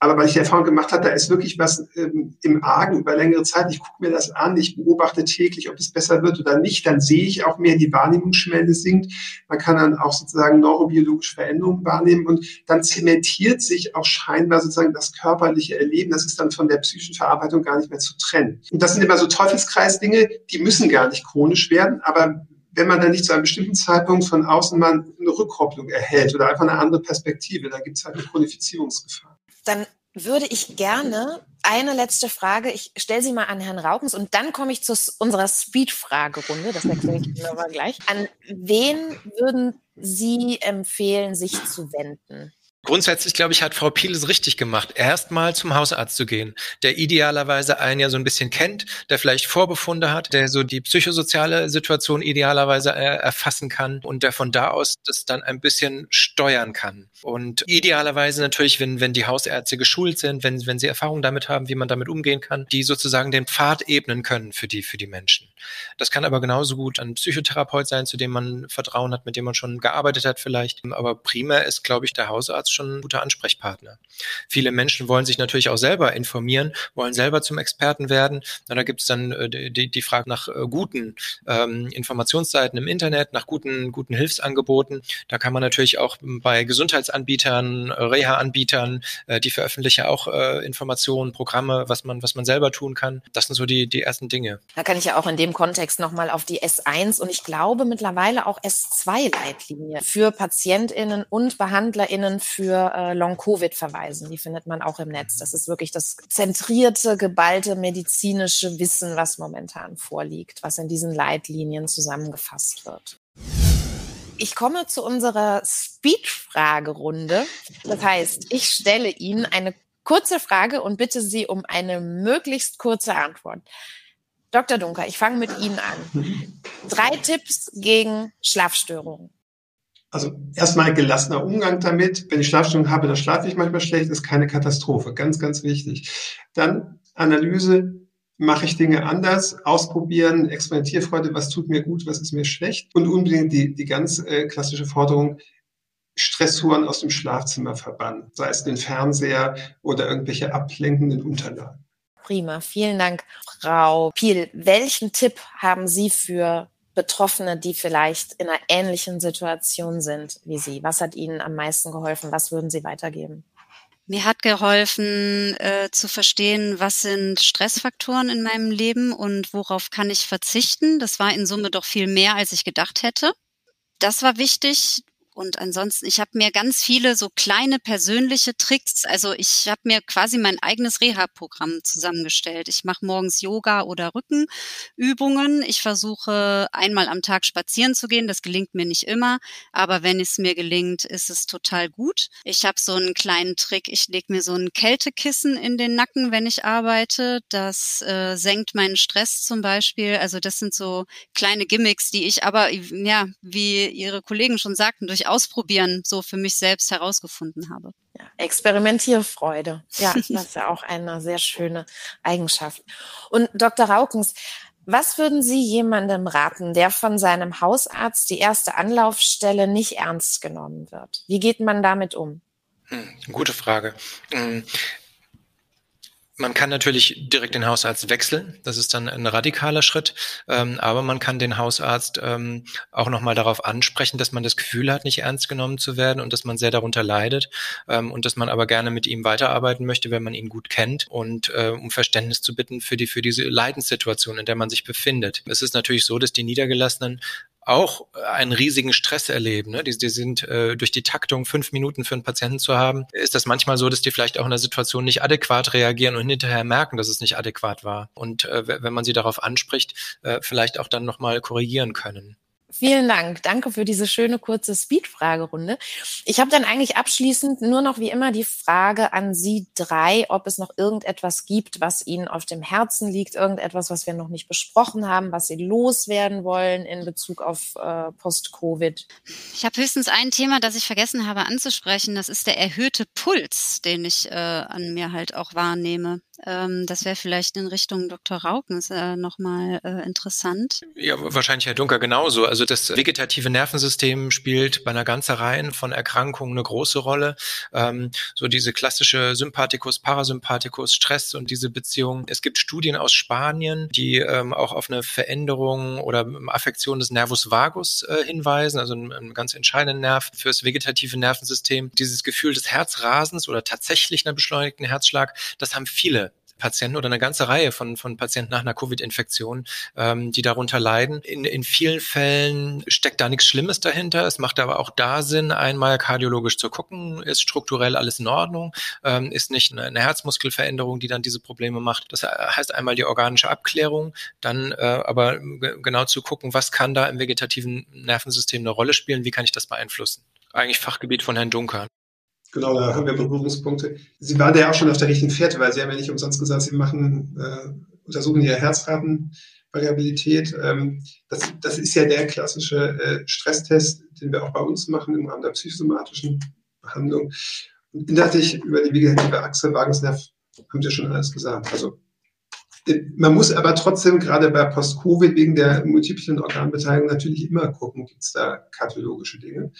Aber weil ich die Erfahrung gemacht habe, da ist wirklich was ähm, im Argen über längere Zeit. Ich gucke mir das an, ich beobachte täglich, ob es besser wird oder nicht. Dann sehe ich auch mehr, die Wahrnehmungsschwelle sinkt. Man kann dann auch sozusagen neurobiologische Veränderungen wahrnehmen und dann zementiert sich auch scheinbar sozusagen das körperliche Erleben. Das ist dann von der psychischen Verarbeitung gar nicht mehr zu trennen. Und das sind immer so Teufelskreisdinge, die müssen gar nicht chronisch werden, aber wenn man dann nicht zu einem bestimmten Zeitpunkt von außen mal eine Rückkopplung erhält oder einfach eine andere Perspektive, dann gibt es halt eine Chronifizierungsgefahr dann würde ich gerne eine letzte Frage, ich stelle sie mal an Herrn Raukens und dann komme ich zu unserer Speed-Fragerunde, das erkläre ich Ihnen aber gleich. An wen würden Sie empfehlen, sich zu wenden? Grundsätzlich, glaube ich, hat Frau Piel es richtig gemacht, erstmal zum Hausarzt zu gehen, der idealerweise einen ja so ein bisschen kennt, der vielleicht Vorbefunde hat, der so die psychosoziale Situation idealerweise äh, erfassen kann und der von da aus das dann ein bisschen steuern kann. Und idealerweise natürlich, wenn, wenn die Hausärzte geschult sind, wenn, wenn sie Erfahrung damit haben, wie man damit umgehen kann, die sozusagen den Pfad ebnen können für die, für die Menschen. Das kann aber genauso gut ein Psychotherapeut sein, zu dem man Vertrauen hat, mit dem man schon gearbeitet hat vielleicht. Aber primär ist, glaube ich, der Hausarzt schon ein guter Ansprechpartner. Viele Menschen wollen sich natürlich auch selber informieren, wollen selber zum Experten werden. Na, da gibt es dann äh, die, die Frage nach äh, guten ähm, Informationsseiten im Internet, nach guten, guten Hilfsangeboten. Da kann man natürlich auch bei Gesundheitsanbietern, Reha-Anbietern, äh, die veröffentlichen auch äh, Informationen, Programme, was man, was man selber tun kann. Das sind so die, die ersten Dinge. Da kann ich ja auch in dem Kontext nochmal auf die S1 und ich glaube mittlerweile auch S2-Leitlinie für PatientInnen und BehandlerInnen für äh, Long-Covid verweisen. Die findet man auch im Netz. Das ist wirklich das zentrierte, geballte medizinische Wissen, was momentan vorliegt, was in diesen Leitlinien zusammengefasst wird. Ich komme zu unserer Speed-Fragerunde. Das heißt, ich stelle Ihnen eine kurze Frage und bitte Sie um eine möglichst kurze Antwort. Dr. Dunker, ich fange mit Ihnen an. Drei Tipps gegen Schlafstörungen. Also erstmal gelassener Umgang damit. Wenn ich Schlafstörungen habe, dann schlafe ich manchmal schlecht, ist keine Katastrophe. Ganz, ganz wichtig. Dann Analyse, mache ich Dinge anders, ausprobieren, Experimentierfreude, was tut mir gut, was ist mir schlecht. Und unbedingt die, die ganz äh, klassische Forderung, Stressuren aus dem Schlafzimmer verbannen, sei es den Fernseher oder irgendwelche ablenkenden Unterlagen. Prima, vielen Dank, Frau Piel. Welchen Tipp haben Sie für Betroffene, die vielleicht in einer ähnlichen Situation sind wie Sie? Was hat Ihnen am meisten geholfen? Was würden Sie weitergeben? Mir hat geholfen äh, zu verstehen, was sind Stressfaktoren in meinem Leben und worauf kann ich verzichten. Das war in Summe doch viel mehr, als ich gedacht hätte. Das war wichtig. Und ansonsten, ich habe mir ganz viele so kleine persönliche Tricks, also ich habe mir quasi mein eigenes Reha-Programm zusammengestellt. Ich mache morgens Yoga oder Rückenübungen. Ich versuche einmal am Tag spazieren zu gehen. Das gelingt mir nicht immer, aber wenn es mir gelingt, ist es total gut. Ich habe so einen kleinen Trick. Ich lege mir so ein Kältekissen in den Nacken, wenn ich arbeite. Das äh, senkt meinen Stress zum Beispiel. Also das sind so kleine Gimmicks, die ich aber, ja, wie Ihre Kollegen schon sagten, durch Ausprobieren so für mich selbst herausgefunden habe. Ja, Experimentierfreude. Ja, das ist ja auch eine sehr schöne Eigenschaft. Und Dr. Raukens, was würden Sie jemandem raten, der von seinem Hausarzt die erste Anlaufstelle nicht ernst genommen wird? Wie geht man damit um? Hm, gute Frage. Man kann natürlich direkt den Hausarzt wechseln. Das ist dann ein radikaler Schritt. Ähm, aber man kann den Hausarzt ähm, auch nochmal darauf ansprechen, dass man das Gefühl hat, nicht ernst genommen zu werden und dass man sehr darunter leidet ähm, und dass man aber gerne mit ihm weiterarbeiten möchte, wenn man ihn gut kennt und äh, um Verständnis zu bitten für die für diese Leidenssituation, in der man sich befindet. Es ist natürlich so, dass die Niedergelassenen auch einen riesigen Stress erleben. Ne? Die, die sind äh, durch die Taktung fünf Minuten für einen Patienten zu haben, ist das manchmal so, dass die vielleicht auch in der Situation nicht adäquat reagieren und hinterher merken, dass es nicht adäquat war. Und äh, wenn man sie darauf anspricht, äh, vielleicht auch dann nochmal korrigieren können. Vielen Dank. Danke für diese schöne kurze Speed-Fragerunde. Ich habe dann eigentlich abschließend nur noch wie immer die Frage an Sie drei, ob es noch irgendetwas gibt, was Ihnen auf dem Herzen liegt, irgendetwas, was wir noch nicht besprochen haben, was Sie loswerden wollen in Bezug auf äh, Post-Covid. Ich habe höchstens ein Thema, das ich vergessen habe anzusprechen. Das ist der erhöhte Puls, den ich äh, an mir halt auch wahrnehme. Ähm, das wäre vielleicht in Richtung Dr. Raukens äh, nochmal äh, interessant. Ja, wahrscheinlich Herr Dunker genauso. Also das vegetative Nervensystem spielt bei einer ganzen Reihe von Erkrankungen eine große Rolle. Ähm, so diese klassische Sympathikus, Parasympathikus, Stress und diese Beziehung. Es gibt Studien aus Spanien, die ähm, auch auf eine Veränderung oder Affektion des Nervus vagus äh, hinweisen, also einen, einen ganz entscheidenden Nerv fürs vegetative Nervensystem. Dieses Gefühl des Herzrasens oder tatsächlich einer beschleunigten Herzschlag, das haben viele Patienten oder eine ganze Reihe von, von Patienten nach einer Covid-Infektion, ähm, die darunter leiden. In, in vielen Fällen steckt da nichts Schlimmes dahinter. Es macht aber auch da Sinn, einmal kardiologisch zu gucken, ist strukturell alles in Ordnung, ähm, ist nicht eine, eine Herzmuskelveränderung, die dann diese Probleme macht. Das heißt einmal die organische Abklärung, dann äh, aber genau zu gucken, was kann da im vegetativen Nervensystem eine Rolle spielen, wie kann ich das beeinflussen. Eigentlich Fachgebiet von Herrn Dunker. Genau, da haben wir Berührungspunkte. Sie waren da ja auch schon auf der richtigen Fährte, weil Sie haben ja nicht umsonst gesagt, Sie machen, äh, untersuchen Ihre Herzratenvariabilität. Ähm, das, das ist ja der klassische äh, Stresstest, den wir auch bei uns machen im Rahmen der psychosomatischen Behandlung. Und inhaltlich über die vegetative Achse Vagusnerv haben Sie schon alles gesagt. Also äh, man muss aber trotzdem gerade bei Post-Covid wegen der multiplen Organbeteiligung natürlich immer gucken, gibt es da kardiologische Dinge.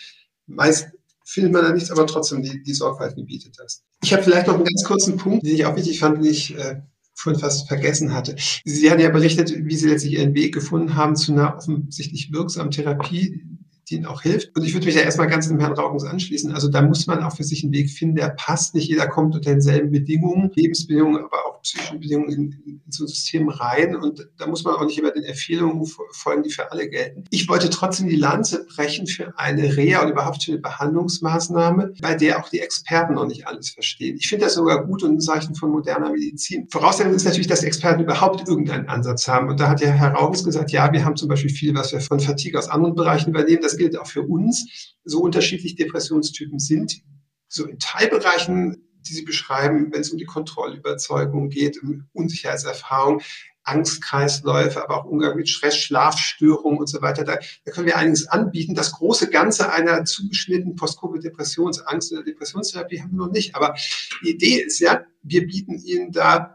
Meist findet man da nichts, aber trotzdem die, die Sorgfalt gebietet das. Ich habe vielleicht noch einen ganz kurzen Punkt, den ich auch wichtig fand, den ich äh, vorhin fast vergessen hatte. Sie hatten ja berichtet, wie Sie letztlich Ihren Weg gefunden haben zu einer offensichtlich wirksamen Therapie, die ihnen auch hilft. Und ich würde mich ja erstmal ganz dem Herrn Raukens anschließen. Also da muss man auch für sich einen Weg finden, der passt. Nicht jeder kommt unter denselben Bedingungen, Lebensbedingungen, aber auch psychische Bedingungen in, in, so ein System rein. Und da muss man auch nicht immer den Empfehlungen folgen, die für alle gelten. Ich wollte trotzdem die Lanze brechen für eine Reha und überhaupt für eine Behandlungsmaßnahme, bei der auch die Experten noch nicht alles verstehen. Ich finde das sogar gut und ein Zeichen von moderner Medizin. Voraussetzung ist natürlich, dass Experten überhaupt irgendeinen Ansatz haben. Und da hat ja Herr Raukens gesagt, ja, wir haben zum Beispiel viel, was wir von Fatigue aus anderen Bereichen übernehmen. Das gilt auch für uns, so unterschiedlich Depressionstypen sind. So in Teilbereichen, die Sie beschreiben, wenn es um die Kontrollüberzeugung geht, um Unsicherheitserfahrung, Angstkreisläufe, aber auch Umgang mit Stress, Schlafstörungen und so weiter. Da, da können wir einiges anbieten. Das große Ganze einer zugeschnittenen Post-Covid-Depressions-, Angst- oder Depressionstherapie haben wir noch nicht. Aber die Idee ist ja, wir bieten Ihnen da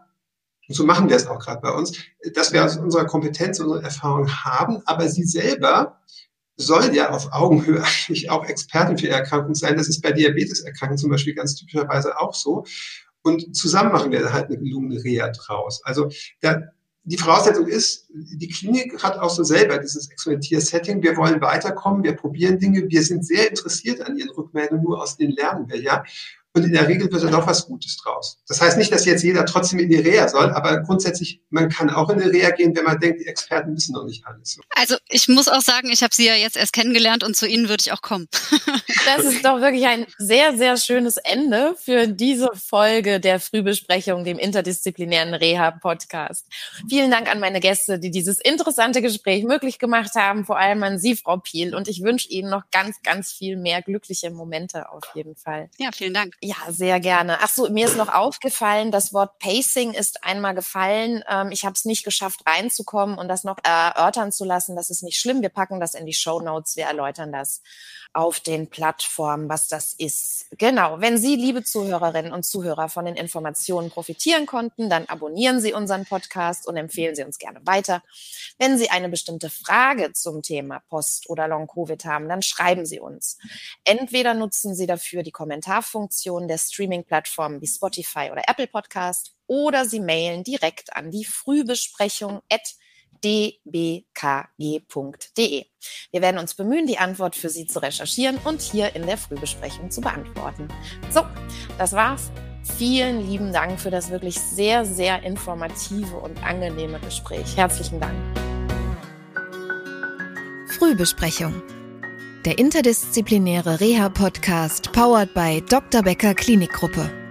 und so machen wir es auch gerade bei uns, dass wir aus unserer Kompetenz, unsere Erfahrung haben, aber Sie selber soll ja auf Augenhöhe eigentlich auch Expertin für Erkrankungen sein. Das ist bei Diabeteserkrankungen zum Beispiel ganz typischerweise auch so. Und zusammen machen wir halt eine gelungene Reha draus. Also da, die Voraussetzung ist, die Klinik hat auch so selber dieses Experimentier-Setting. Wir wollen weiterkommen, wir probieren Dinge, wir sind sehr interessiert an Ihren Rückmeldungen, nur aus denen lernen wir ja. Und in der Regel wird da doch was Gutes draus. Das heißt nicht, dass jetzt jeder trotzdem in die Reha soll, aber grundsätzlich, man kann auch in die Reha gehen, wenn man denkt, die Experten wissen noch nicht alles. Also ich muss auch sagen, ich habe Sie ja jetzt erst kennengelernt und zu Ihnen würde ich auch kommen. Das ist doch wirklich ein sehr, sehr schönes Ende für diese Folge der Frühbesprechung, dem interdisziplinären Reha-Podcast. Vielen Dank an meine Gäste, die dieses interessante Gespräch möglich gemacht haben, vor allem an Sie, Frau Piel. Und ich wünsche Ihnen noch ganz, ganz viel mehr glückliche Momente auf jeden Fall. Ja, vielen Dank. Ja, sehr gerne. Ach so, mir ist noch aufgefallen, das Wort Pacing ist einmal gefallen. Ähm, ich habe es nicht geschafft, reinzukommen und das noch erörtern zu lassen. Das ist nicht schlimm. Wir packen das in die Show Notes. Wir erläutern das auf den Plattformen, was das ist. Genau. Wenn Sie, liebe Zuhörerinnen und Zuhörer, von den Informationen profitieren konnten, dann abonnieren Sie unseren Podcast und empfehlen Sie uns gerne weiter. Wenn Sie eine bestimmte Frage zum Thema Post- oder Long-Covid haben, dann schreiben Sie uns. Entweder nutzen Sie dafür die Kommentarfunktion der Streaming-Plattformen wie Spotify oder Apple Podcast oder Sie mailen direkt an die Frühbesprechung at dbkg.de. Wir werden uns bemühen, die Antwort für Sie zu recherchieren und hier in der Frühbesprechung zu beantworten. So, das war's. Vielen lieben Dank für das wirklich sehr, sehr informative und angenehme Gespräch. Herzlichen Dank. Frühbesprechung. Der interdisziplinäre Reha-Podcast powered by Dr. Becker Klinikgruppe.